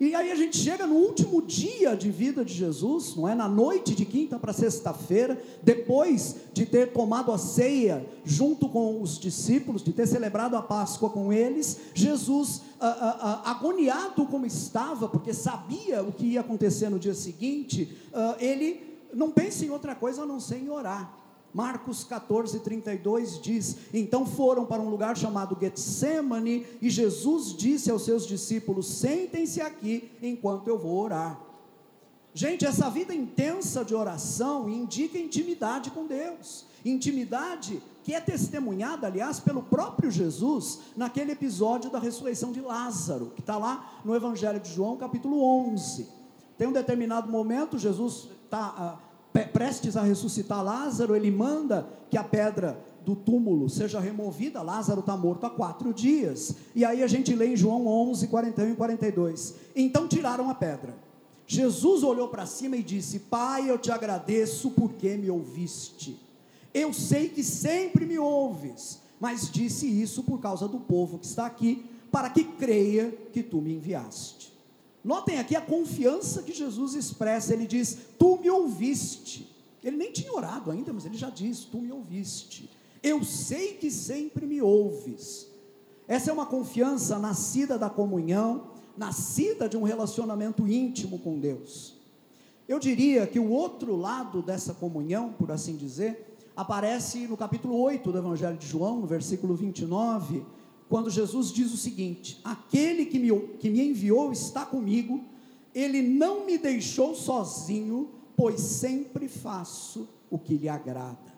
E aí a gente chega no último dia de vida de Jesus, não é? Na noite de quinta para sexta-feira, depois de ter tomado a ceia junto com os discípulos, de ter celebrado a Páscoa com eles, Jesus, ah, ah, ah, agoniado como estava, porque sabia o que ia acontecer no dia seguinte, ah, ele não pensa em outra coisa a não ser em orar. Marcos 14, 32 diz: Então foram para um lugar chamado Getsemane, e Jesus disse aos seus discípulos: Sentem-se aqui enquanto eu vou orar. Gente, essa vida intensa de oração indica intimidade com Deus, intimidade que é testemunhada, aliás, pelo próprio Jesus, naquele episódio da ressurreição de Lázaro, que está lá no Evangelho de João, capítulo 11. Tem um determinado momento, Jesus está. Prestes a ressuscitar Lázaro, ele manda que a pedra do túmulo seja removida. Lázaro está morto há quatro dias. E aí a gente lê em João 11, 41 e 42. Então tiraram a pedra. Jesus olhou para cima e disse: Pai, eu te agradeço porque me ouviste. Eu sei que sempre me ouves, mas disse isso por causa do povo que está aqui, para que creia que tu me enviaste. Notem aqui a confiança que Jesus expressa. Ele diz: Tu me ouviste. Ele nem tinha orado ainda, mas ele já diz: Tu me ouviste. Eu sei que sempre me ouves. Essa é uma confiança nascida da comunhão, nascida de um relacionamento íntimo com Deus. Eu diria que o outro lado dessa comunhão, por assim dizer, aparece no capítulo 8 do Evangelho de João, no versículo 29, quando Jesus diz o seguinte: Aquele que me, que me enviou está comigo, ele não me deixou sozinho, pois sempre faço o que lhe agrada.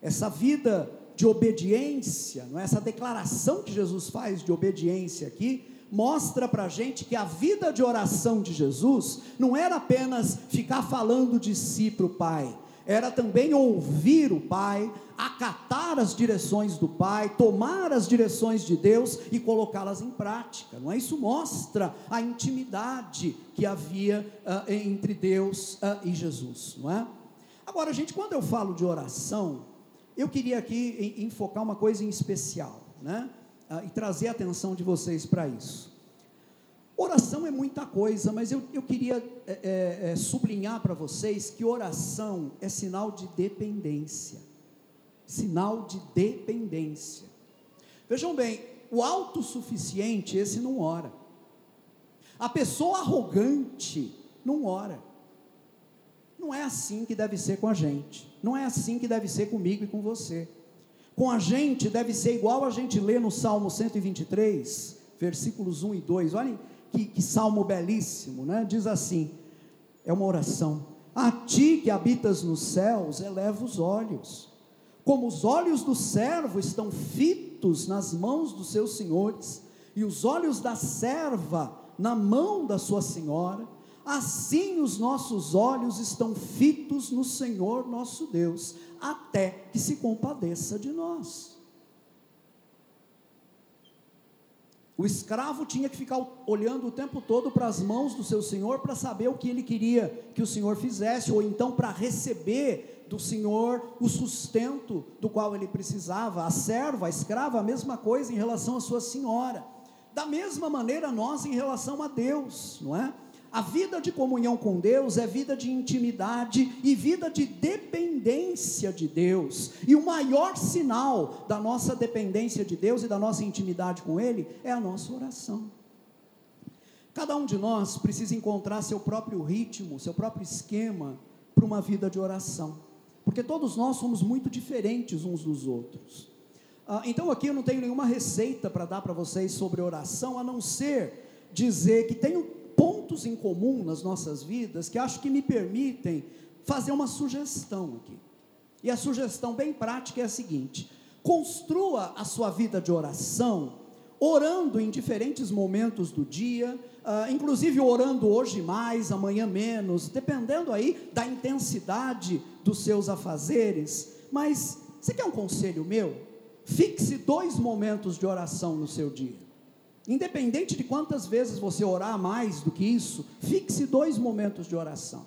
Essa vida de obediência, não é? essa declaração que Jesus faz de obediência aqui, mostra para a gente que a vida de oração de Jesus não era apenas ficar falando de si para o Pai, era também ouvir o Pai, acatar as direções do Pai, tomar as direções de Deus e colocá-las em prática, não é? Isso mostra a intimidade que havia uh, entre Deus uh, e Jesus, não é? Agora, gente, quando eu falo de oração, eu queria aqui enfocar uma coisa em especial, né? Uh, e trazer a atenção de vocês para isso. Oração é muita coisa, mas eu, eu queria é, é, é, sublinhar para vocês que oração é sinal de dependência. Sinal de dependência. Vejam bem, o autossuficiente, esse não ora. A pessoa arrogante não ora. Não é assim que deve ser com a gente. Não é assim que deve ser comigo e com você. Com a gente deve ser igual a gente lê no Salmo 123, versículos 1 e 2. Olhem que, que salmo belíssimo, né? Diz assim: é uma oração. A ti que habitas nos céus, eleva os olhos. Como os olhos do servo estão fitos nas mãos dos seus senhores, e os olhos da serva na mão da sua senhora, assim os nossos olhos estão fitos no Senhor nosso Deus, até que se compadeça de nós. O escravo tinha que ficar olhando o tempo todo para as mãos do seu senhor para saber o que ele queria que o senhor fizesse, ou então para receber do senhor o sustento do qual ele precisava. A serva, a escrava, a mesma coisa em relação à sua senhora. Da mesma maneira, nós em relação a Deus, não é? A vida de comunhão com Deus é vida de intimidade e vida de dependência de Deus. E o maior sinal da nossa dependência de Deus e da nossa intimidade com Ele é a nossa oração. Cada um de nós precisa encontrar seu próprio ritmo, seu próprio esquema para uma vida de oração, porque todos nós somos muito diferentes uns dos outros. Ah, então aqui eu não tenho nenhuma receita para dar para vocês sobre oração, a não ser dizer que tenho pontos em comum nas nossas vidas que acho que me permitem fazer uma sugestão aqui. E a sugestão bem prática é a seguinte: construa a sua vida de oração orando em diferentes momentos do dia, uh, inclusive orando hoje mais, amanhã menos, dependendo aí da intensidade dos seus afazeres. Mas você quer um conselho meu? Fixe dois momentos de oração no seu dia. Independente de quantas vezes você orar mais do que isso, fixe dois momentos de oração.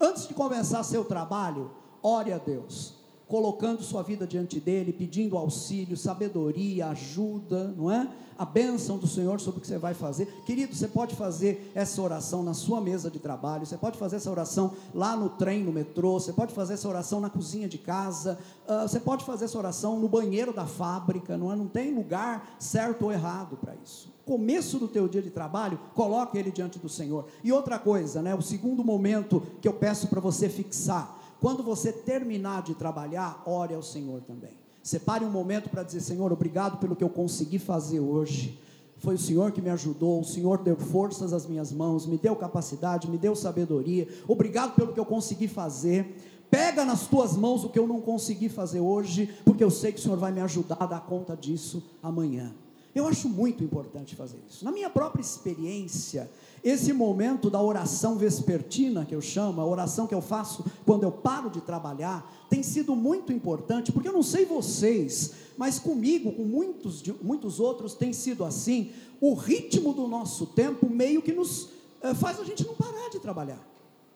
Antes de começar seu trabalho, ore a Deus, colocando sua vida diante dele, pedindo auxílio, sabedoria, ajuda, não é? A bênção do Senhor sobre o que você vai fazer. Querido, você pode fazer essa oração na sua mesa de trabalho, você pode fazer essa oração lá no trem, no metrô, você pode fazer essa oração na cozinha de casa, uh, você pode fazer essa oração no banheiro da fábrica, não é? Não tem lugar certo ou errado para isso começo do teu dia de trabalho, coloque ele diante do Senhor. E outra coisa, né, o segundo momento que eu peço para você fixar, quando você terminar de trabalhar, ore ao Senhor também. Separe um momento para dizer: Senhor, obrigado pelo que eu consegui fazer hoje. Foi o Senhor que me ajudou, o Senhor deu forças às minhas mãos, me deu capacidade, me deu sabedoria. Obrigado pelo que eu consegui fazer. Pega nas tuas mãos o que eu não consegui fazer hoje, porque eu sei que o Senhor vai me ajudar a dar conta disso amanhã. Eu acho muito importante fazer isso. Na minha própria experiência, esse momento da oração vespertina, que eu chamo, a oração que eu faço quando eu paro de trabalhar, tem sido muito importante, porque eu não sei vocês, mas comigo, com muitos, muitos outros, tem sido assim. O ritmo do nosso tempo meio que nos é, faz a gente não parar de trabalhar.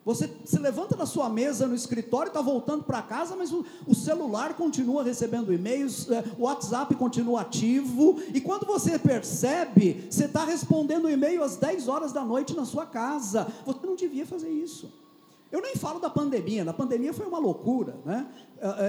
Você se levanta da sua mesa no escritório, está voltando para casa, mas o, o, celular continua recebendo e-mails, é, o WhatsApp continua ativo, e quando você percebe, você está respondendo e-mail às 10 horas da noite na sua casa. Você não devia fazer isso. Eu nem falo da pandemia, na pandemia foi uma loucura, né?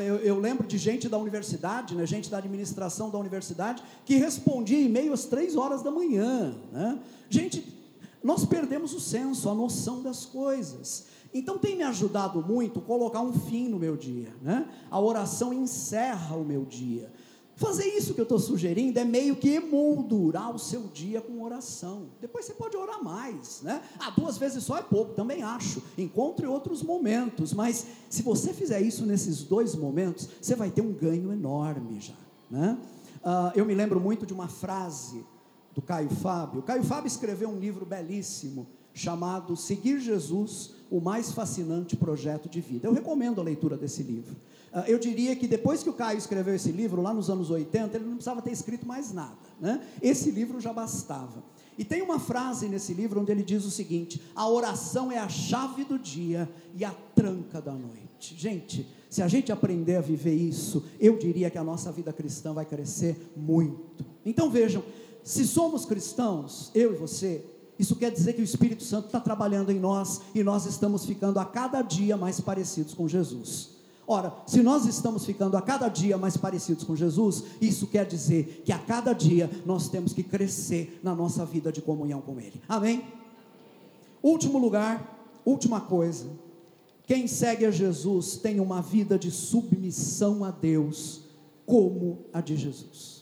Eu, eu, lembro de gente da universidade, né, gente da administração da universidade, que respondia e-mail às três horas da manhã. Né? Gente, nós perdemos o senso, a noção das coisas. Então tem me ajudado muito colocar um fim no meu dia. Né? A oração encerra o meu dia. Fazer isso que eu estou sugerindo é meio que emoldurar o seu dia com oração. Depois você pode orar mais, né? Ah, duas vezes só é pouco, também acho. Encontre outros momentos, mas se você fizer isso nesses dois momentos, você vai ter um ganho enorme já, né? Ah, eu me lembro muito de uma frase do Caio Fábio. O Caio Fábio escreveu um livro belíssimo chamado Seguir Jesus, o mais fascinante projeto de vida. Eu recomendo a leitura desse livro. Ah, eu diria que depois que o Caio escreveu esse livro, lá nos anos 80, ele não precisava ter escrito mais nada. Né? Esse livro já bastava. E tem uma frase nesse livro onde ele diz o seguinte: a oração é a chave do dia e a tranca da noite. Gente, se a gente aprender a viver isso, eu diria que a nossa vida cristã vai crescer muito. Então vejam, se somos cristãos, eu e você, isso quer dizer que o Espírito Santo está trabalhando em nós e nós estamos ficando a cada dia mais parecidos com Jesus. Ora, se nós estamos ficando a cada dia mais parecidos com Jesus, isso quer dizer que a cada dia nós temos que crescer na nossa vida de comunhão com Ele. Amém? Último lugar, última coisa. Quem segue a Jesus tem uma vida de submissão a Deus, como a de Jesus.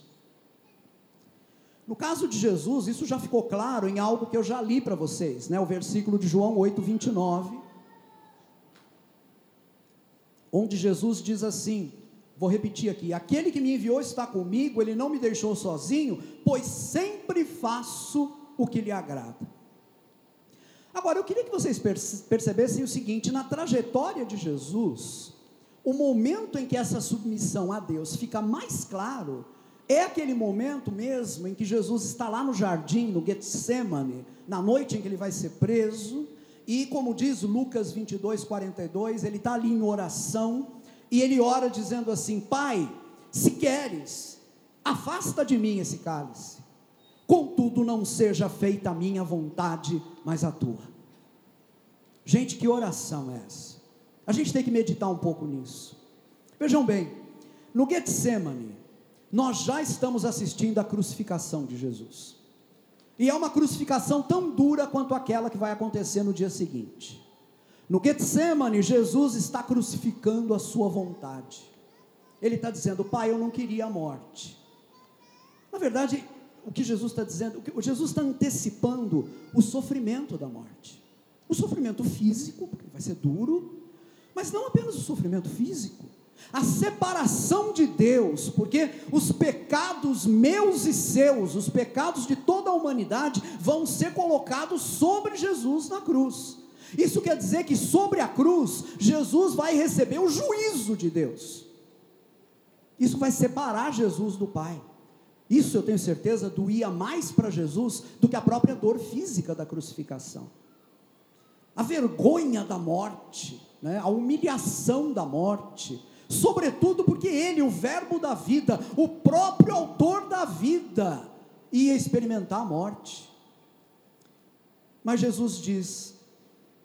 No caso de Jesus, isso já ficou claro em algo que eu já li para vocês, né? O versículo de João 8, 29 onde Jesus diz assim: vou repetir aqui: aquele que me enviou está comigo, ele não me deixou sozinho, pois sempre faço o que lhe agrada. Agora, eu queria que vocês percebessem o seguinte: na trajetória de Jesus, o momento em que essa submissão a Deus fica mais claro é aquele momento mesmo em que Jesus está lá no jardim, no Getsemane, na noite em que ele vai ser preso, e como diz Lucas 22, 42, ele está ali em oração, e ele ora dizendo assim: Pai, se queres, afasta de mim esse cálice, contudo não seja feita a minha vontade, mas a tua. Gente, que oração é essa? A gente tem que meditar um pouco nisso. Vejam bem, no Getsemane, nós já estamos assistindo à crucificação de Jesus. E é uma crucificação tão dura quanto aquela que vai acontecer no dia seguinte. No Getsemane, Jesus está crucificando a sua vontade. Ele está dizendo, Pai, eu não queria a morte. Na verdade, o que Jesus está dizendo, o Jesus está antecipando o sofrimento da morte. O sofrimento físico, porque vai ser duro, mas não apenas o sofrimento físico a separação de Deus, porque os pecados meus e seus, os pecados de toda a humanidade, vão ser colocados sobre Jesus na cruz. Isso quer dizer que sobre a cruz, Jesus vai receber o juízo de Deus. Isso vai separar Jesus do Pai. Isso eu tenho certeza doía mais para Jesus do que a própria dor física da crucificação. A vergonha da morte, né? a humilhação da morte, sobretudo porque ele, o Verbo da vida, o próprio autor da vida, ia experimentar a morte. Mas Jesus diz: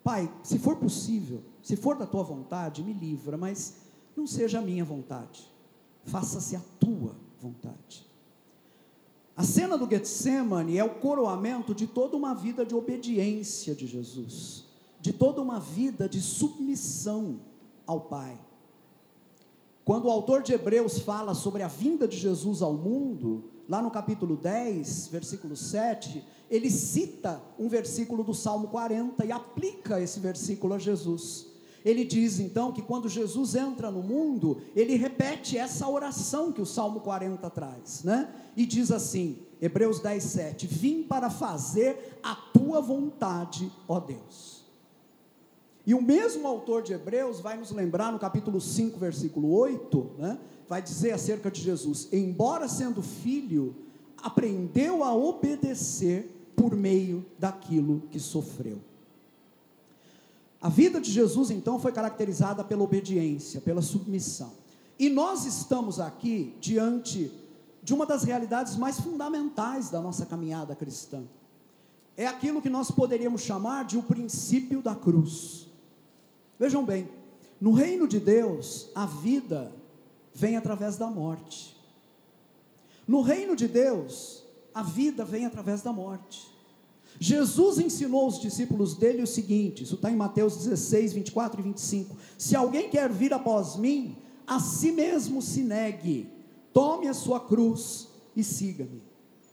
Pai, se for possível, se for da tua vontade, me livra, mas não seja a minha vontade, faça-se a tua vontade. A cena do Getsemane é o coroamento de toda uma vida de obediência de Jesus, de toda uma vida de submissão ao Pai. Quando o autor de Hebreus fala sobre a vinda de Jesus ao mundo, lá no capítulo 10, versículo 7, ele cita um versículo do Salmo 40 e aplica esse versículo a Jesus. Ele diz então que quando Jesus entra no mundo, ele repete essa oração que o Salmo 40 traz, né? E diz assim, Hebreus 10, 7: Vim para fazer a tua vontade, ó Deus. E o mesmo autor de Hebreus vai nos lembrar no capítulo 5, versículo 8, né, vai dizer acerca de Jesus: embora sendo filho, aprendeu a obedecer por meio daquilo que sofreu. A vida de Jesus, então, foi caracterizada pela obediência, pela submissão. E nós estamos aqui diante de uma das realidades mais fundamentais da nossa caminhada cristã. É aquilo que nós poderíamos chamar de o princípio da cruz. Vejam bem, no reino de Deus, a vida vem através da morte. No reino de Deus, a vida vem através da morte. Jesus ensinou aos discípulos dele o seguinte: isso está em Mateus 16, 24 e 25. Se alguém quer vir após mim, a si mesmo se negue, tome a sua cruz e siga-me.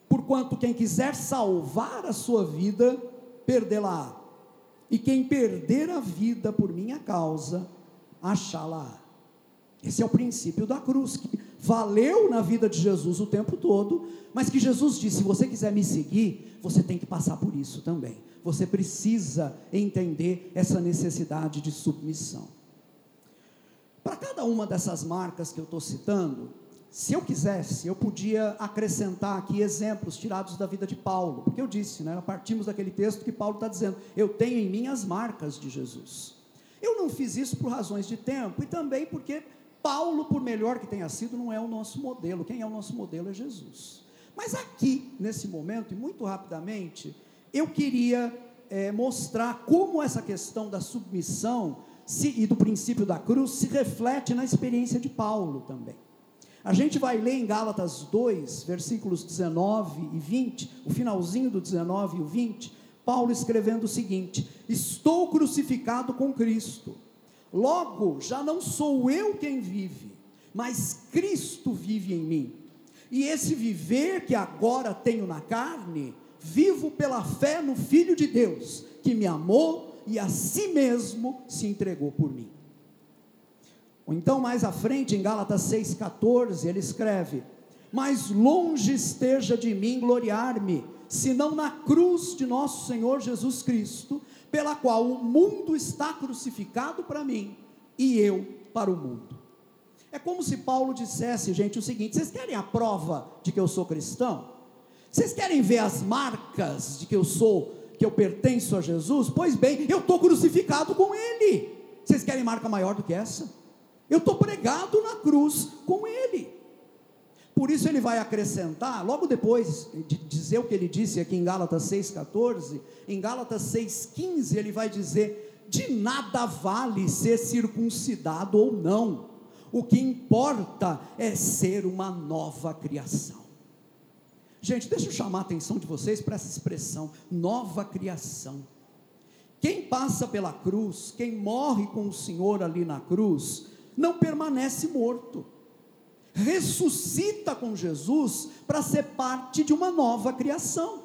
Porquanto quem quiser salvar a sua vida, perdê-la. E quem perder a vida por minha causa, achá-la. Esse é o princípio da cruz, que valeu na vida de Jesus o tempo todo, mas que Jesus disse: se você quiser me seguir, você tem que passar por isso também. Você precisa entender essa necessidade de submissão. Para cada uma dessas marcas que eu estou citando, se eu quisesse, eu podia acrescentar aqui exemplos tirados da vida de Paulo, porque eu disse, né, partimos daquele texto que Paulo está dizendo: eu tenho em mim as marcas de Jesus. Eu não fiz isso por razões de tempo e também porque Paulo, por melhor que tenha sido, não é o nosso modelo. Quem é o nosso modelo é Jesus. Mas aqui, nesse momento, e muito rapidamente, eu queria é, mostrar como essa questão da submissão se, e do princípio da cruz se reflete na experiência de Paulo também. A gente vai ler em Gálatas 2, versículos 19 e 20, o finalzinho do 19 e o 20, Paulo escrevendo o seguinte: Estou crucificado com Cristo, logo já não sou eu quem vive, mas Cristo vive em mim. E esse viver que agora tenho na carne, vivo pela fé no Filho de Deus, que me amou e a si mesmo se entregou por mim. Então, mais à frente, em Gálatas 6,14, ele escreve: Mas longe esteja de mim gloriar-me, senão na cruz de nosso Senhor Jesus Cristo, pela qual o mundo está crucificado para mim e eu para o mundo. É como se Paulo dissesse, gente, o seguinte: vocês querem a prova de que eu sou cristão? Vocês querem ver as marcas de que eu sou, que eu pertenço a Jesus? Pois bem, eu estou crucificado com Ele. Vocês querem marca maior do que essa? Eu estou pregado na cruz com Ele. Por isso ele vai acrescentar, logo depois de dizer o que ele disse aqui em Gálatas 6,14, em Gálatas 6,15 ele vai dizer: de nada vale ser circuncidado ou não, o que importa é ser uma nova criação. Gente, deixa eu chamar a atenção de vocês para essa expressão, nova criação. Quem passa pela cruz, quem morre com o Senhor ali na cruz, não permanece morto ressuscita com Jesus para ser parte de uma nova criação.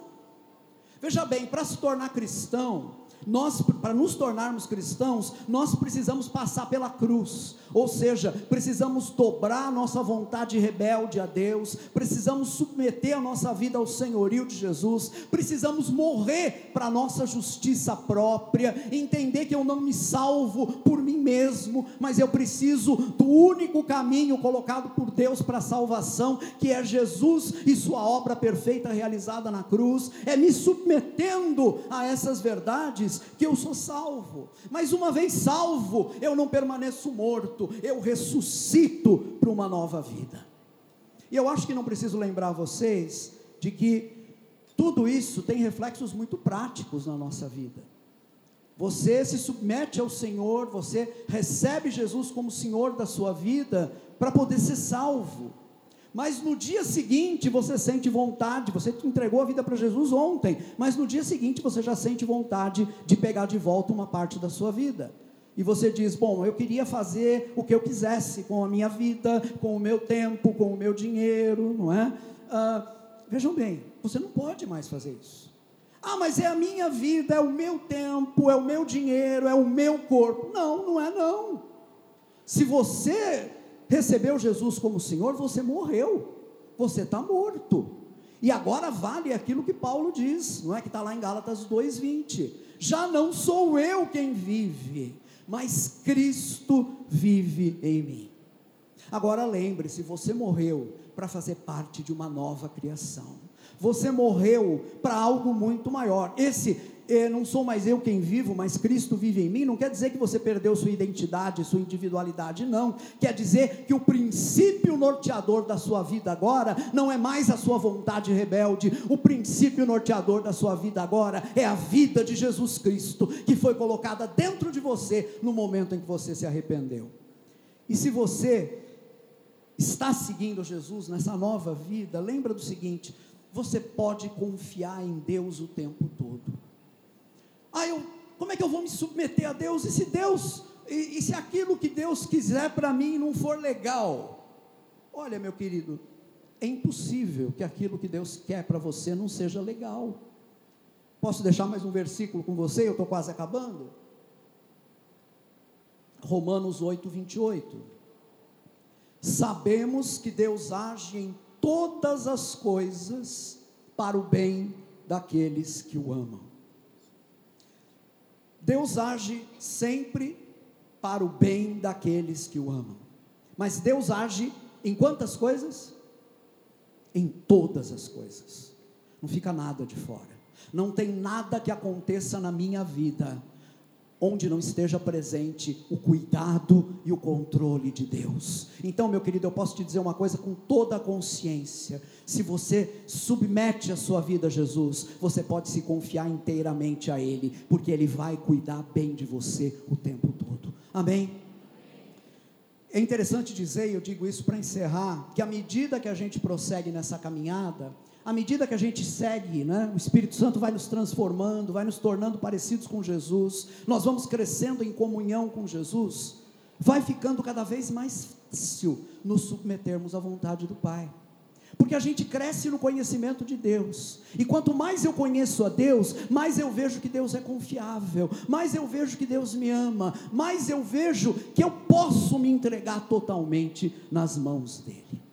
Veja bem, para se tornar cristão, nós, para nos tornarmos cristãos, nós precisamos passar pela cruz, ou seja, precisamos dobrar a nossa vontade rebelde a Deus, precisamos submeter a nossa vida ao senhorio de Jesus, precisamos morrer para a nossa justiça própria, entender que eu não me salvo por mim mesmo, mas eu preciso do único caminho colocado por Deus para a salvação, que é Jesus e Sua obra perfeita realizada na cruz, é me submetendo a essas verdades que eu sou salvo, mas uma vez salvo, eu não permaneço morto, eu ressuscito para uma nova vida. E eu acho que não preciso lembrar vocês de que tudo isso tem reflexos muito práticos na nossa vida. Você se submete ao Senhor, você recebe Jesus como Senhor da sua vida para poder ser salvo. Mas no dia seguinte você sente vontade, você entregou a vida para Jesus ontem, mas no dia seguinte você já sente vontade de pegar de volta uma parte da sua vida. E você diz: Bom, eu queria fazer o que eu quisesse com a minha vida, com o meu tempo, com o meu dinheiro, não é? Ah, vejam bem, você não pode mais fazer isso. Ah, mas é a minha vida, é o meu tempo, é o meu dinheiro, é o meu corpo. Não, não é não. Se você recebeu Jesus como Senhor, você morreu, você está morto. E agora vale aquilo que Paulo diz, não é que está lá em Gálatas 2,20: já não sou eu quem vive, mas Cristo vive em mim. Agora lembre-se, você morreu para fazer parte de uma nova criação. Você morreu para algo muito maior. Esse não sou mais eu quem vivo, mas Cristo vive em mim, não quer dizer que você perdeu sua identidade, sua individualidade, não. Quer dizer que o princípio norteador da sua vida agora não é mais a sua vontade rebelde, o princípio norteador da sua vida agora é a vida de Jesus Cristo, que foi colocada dentro de você no momento em que você se arrependeu. E se você está seguindo Jesus nessa nova vida, lembra do seguinte: você pode confiar em Deus o tempo todo. Ah, eu, como é que eu vou me submeter a Deus? E se Deus, e, e se aquilo que Deus quiser para mim não for legal? Olha, meu querido, é impossível que aquilo que Deus quer para você não seja legal. Posso deixar mais um versículo com você? Eu estou quase acabando. Romanos 8, 28. Sabemos que Deus age em todas as coisas para o bem daqueles que o amam. Deus age sempre para o bem daqueles que o amam. Mas Deus age em quantas coisas? Em todas as coisas. Não fica nada de fora. Não tem nada que aconteça na minha vida onde não esteja presente o cuidado e o controle de Deus. Então, meu querido, eu posso te dizer uma coisa com toda a consciência: se você submete a sua vida a Jesus, você pode se confiar inteiramente a Ele, porque Ele vai cuidar bem de você o tempo todo. Amém? É interessante dizer, e eu digo isso para encerrar, que à medida que a gente prossegue nessa caminhada, à medida que a gente segue, né, o Espírito Santo vai nos transformando, vai nos tornando parecidos com Jesus, nós vamos crescendo em comunhão com Jesus, vai ficando cada vez mais fácil nos submetermos à vontade do Pai. Porque a gente cresce no conhecimento de Deus. E quanto mais eu conheço a Deus, mais eu vejo que Deus é confiável, mais eu vejo que Deus me ama, mais eu vejo que eu posso me entregar totalmente nas mãos dEle.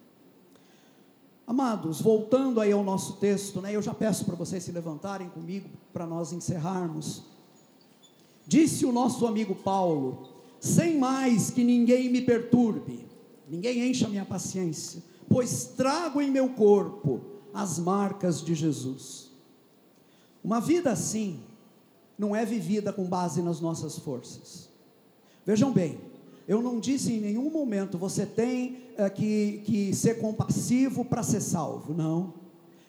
Amados, voltando aí ao nosso texto, né, eu já peço para vocês se levantarem comigo para nós encerrarmos. Disse o nosso amigo Paulo: sem mais que ninguém me perturbe, ninguém encha minha paciência, pois trago em meu corpo as marcas de Jesus. Uma vida assim não é vivida com base nas nossas forças. Vejam bem, eu não disse em nenhum momento você tem é, que, que ser compassivo para ser salvo. Não.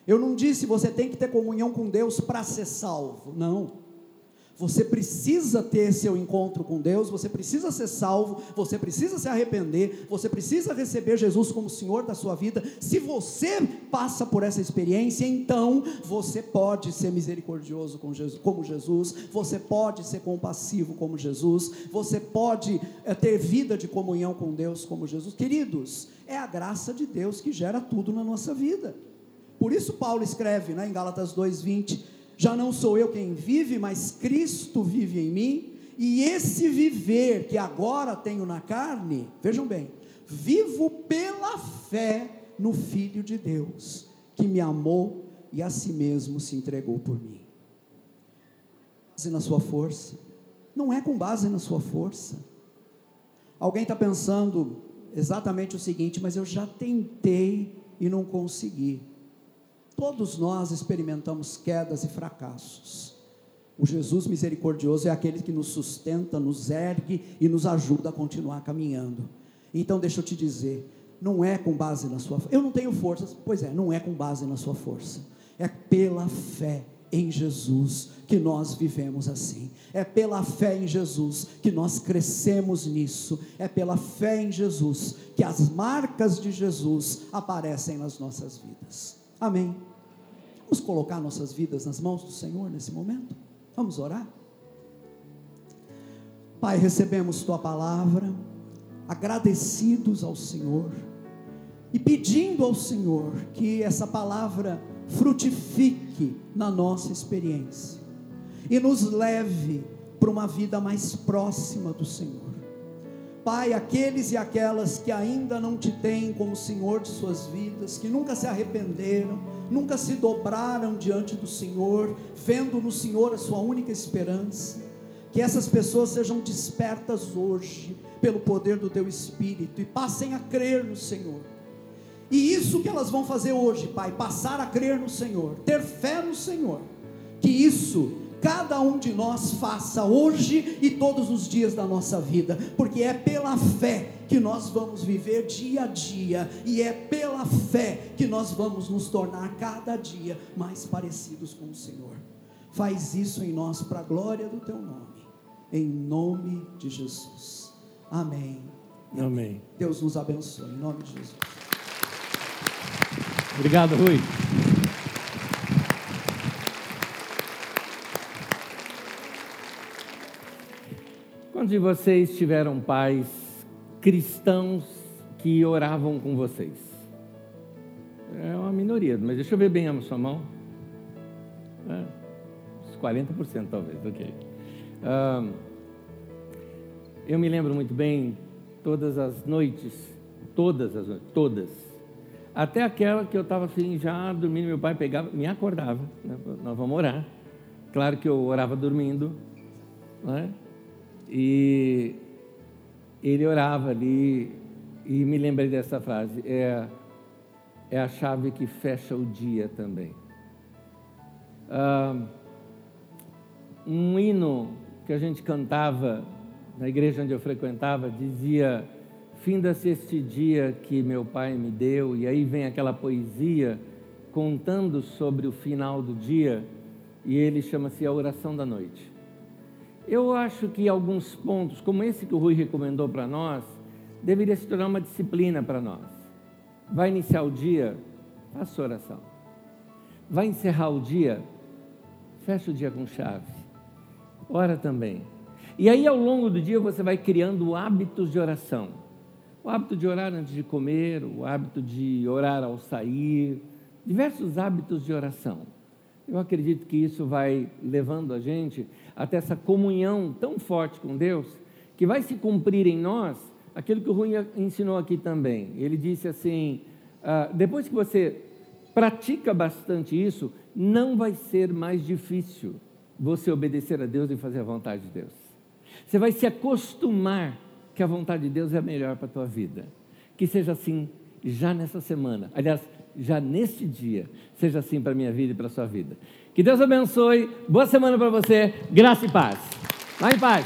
Eu não disse você tem que ter comunhão com Deus para ser salvo. Não. Você precisa ter seu encontro com Deus, você precisa ser salvo, você precisa se arrepender, você precisa receber Jesus como Senhor da sua vida. Se você passa por essa experiência, então você pode ser misericordioso com Jesus, como Jesus, você pode ser compassivo como Jesus, você pode é, ter vida de comunhão com Deus como Jesus. Queridos, é a graça de Deus que gera tudo na nossa vida. Por isso Paulo escreve né, em Gálatas 2,20 já não sou eu quem vive, mas Cristo vive em mim, e esse viver que agora tenho na carne, vejam bem, vivo pela fé no Filho de Deus, que me amou e a si mesmo se entregou por mim. Base na sua força, não é com base na sua força. Alguém está pensando exatamente o seguinte, mas eu já tentei e não consegui. Todos nós experimentamos quedas e fracassos. O Jesus misericordioso é aquele que nos sustenta, nos ergue e nos ajuda a continuar caminhando. Então, deixa eu te dizer, não é com base na sua. Eu não tenho forças, pois é, não é com base na sua força. É pela fé em Jesus que nós vivemos assim. É pela fé em Jesus que nós crescemos nisso. É pela fé em Jesus que as marcas de Jesus aparecem nas nossas vidas. Amém. Vamos colocar nossas vidas nas mãos do Senhor nesse momento? Vamos orar? Pai, recebemos tua palavra, agradecidos ao Senhor e pedindo ao Senhor que essa palavra frutifique na nossa experiência e nos leve para uma vida mais próxima do Senhor. Pai, aqueles e aquelas que ainda não te têm como Senhor de suas vidas, que nunca se arrependeram, nunca se dobraram diante do Senhor, vendo no Senhor a sua única esperança, que essas pessoas sejam despertas hoje pelo poder do teu Espírito e passem a crer no Senhor. E isso que elas vão fazer hoje, Pai, passar a crer no Senhor, ter fé no Senhor, que isso cada um de nós faça hoje e todos os dias da nossa vida, porque é pela fé que nós vamos viver dia a dia, e é pela fé que nós vamos nos tornar cada dia mais parecidos com o Senhor. Faz isso em nós para a glória do teu nome, em nome de Jesus. Amém. Amém. Deus nos abençoe, em nome de Jesus. Obrigado, Rui. Quantos de vocês tiveram pais cristãos que oravam com vocês? É uma minoria, mas deixa eu ver bem a sua mão. É, uns 40% talvez, ok. Eu me lembro muito bem, todas as noites, todas as noites, todas, até aquela que eu estava assim, já dormindo, meu pai pegava, me acordava, né, nós vamos orar. Claro que eu orava dormindo, não é? E ele orava ali e me lembrei dessa frase: é, é a chave que fecha o dia também. Ah, um hino que a gente cantava na igreja onde eu frequentava dizia: Finda-se este dia que meu pai me deu, e aí vem aquela poesia contando sobre o final do dia, e ele chama-se A Oração da Noite. Eu acho que alguns pontos, como esse que o Rui recomendou para nós, deveria se tornar uma disciplina para nós. Vai iniciar o dia, faça oração. Vai encerrar o dia, fecha o dia com chave. Ora também. E aí, ao longo do dia, você vai criando hábitos de oração. O hábito de orar antes de comer, o hábito de orar ao sair, diversos hábitos de oração. Eu acredito que isso vai levando a gente até essa comunhão tão forte com Deus, que vai se cumprir em nós aquilo que o Rui ensinou aqui também. Ele disse assim: ah, depois que você pratica bastante isso, não vai ser mais difícil você obedecer a Deus e fazer a vontade de Deus. Você vai se acostumar que a vontade de Deus é a melhor para a tua vida. Que seja assim já nessa semana. Aliás, já neste dia, seja assim para a minha vida e para a sua vida. Que Deus abençoe, boa semana para você, graça e paz. Vai em paz.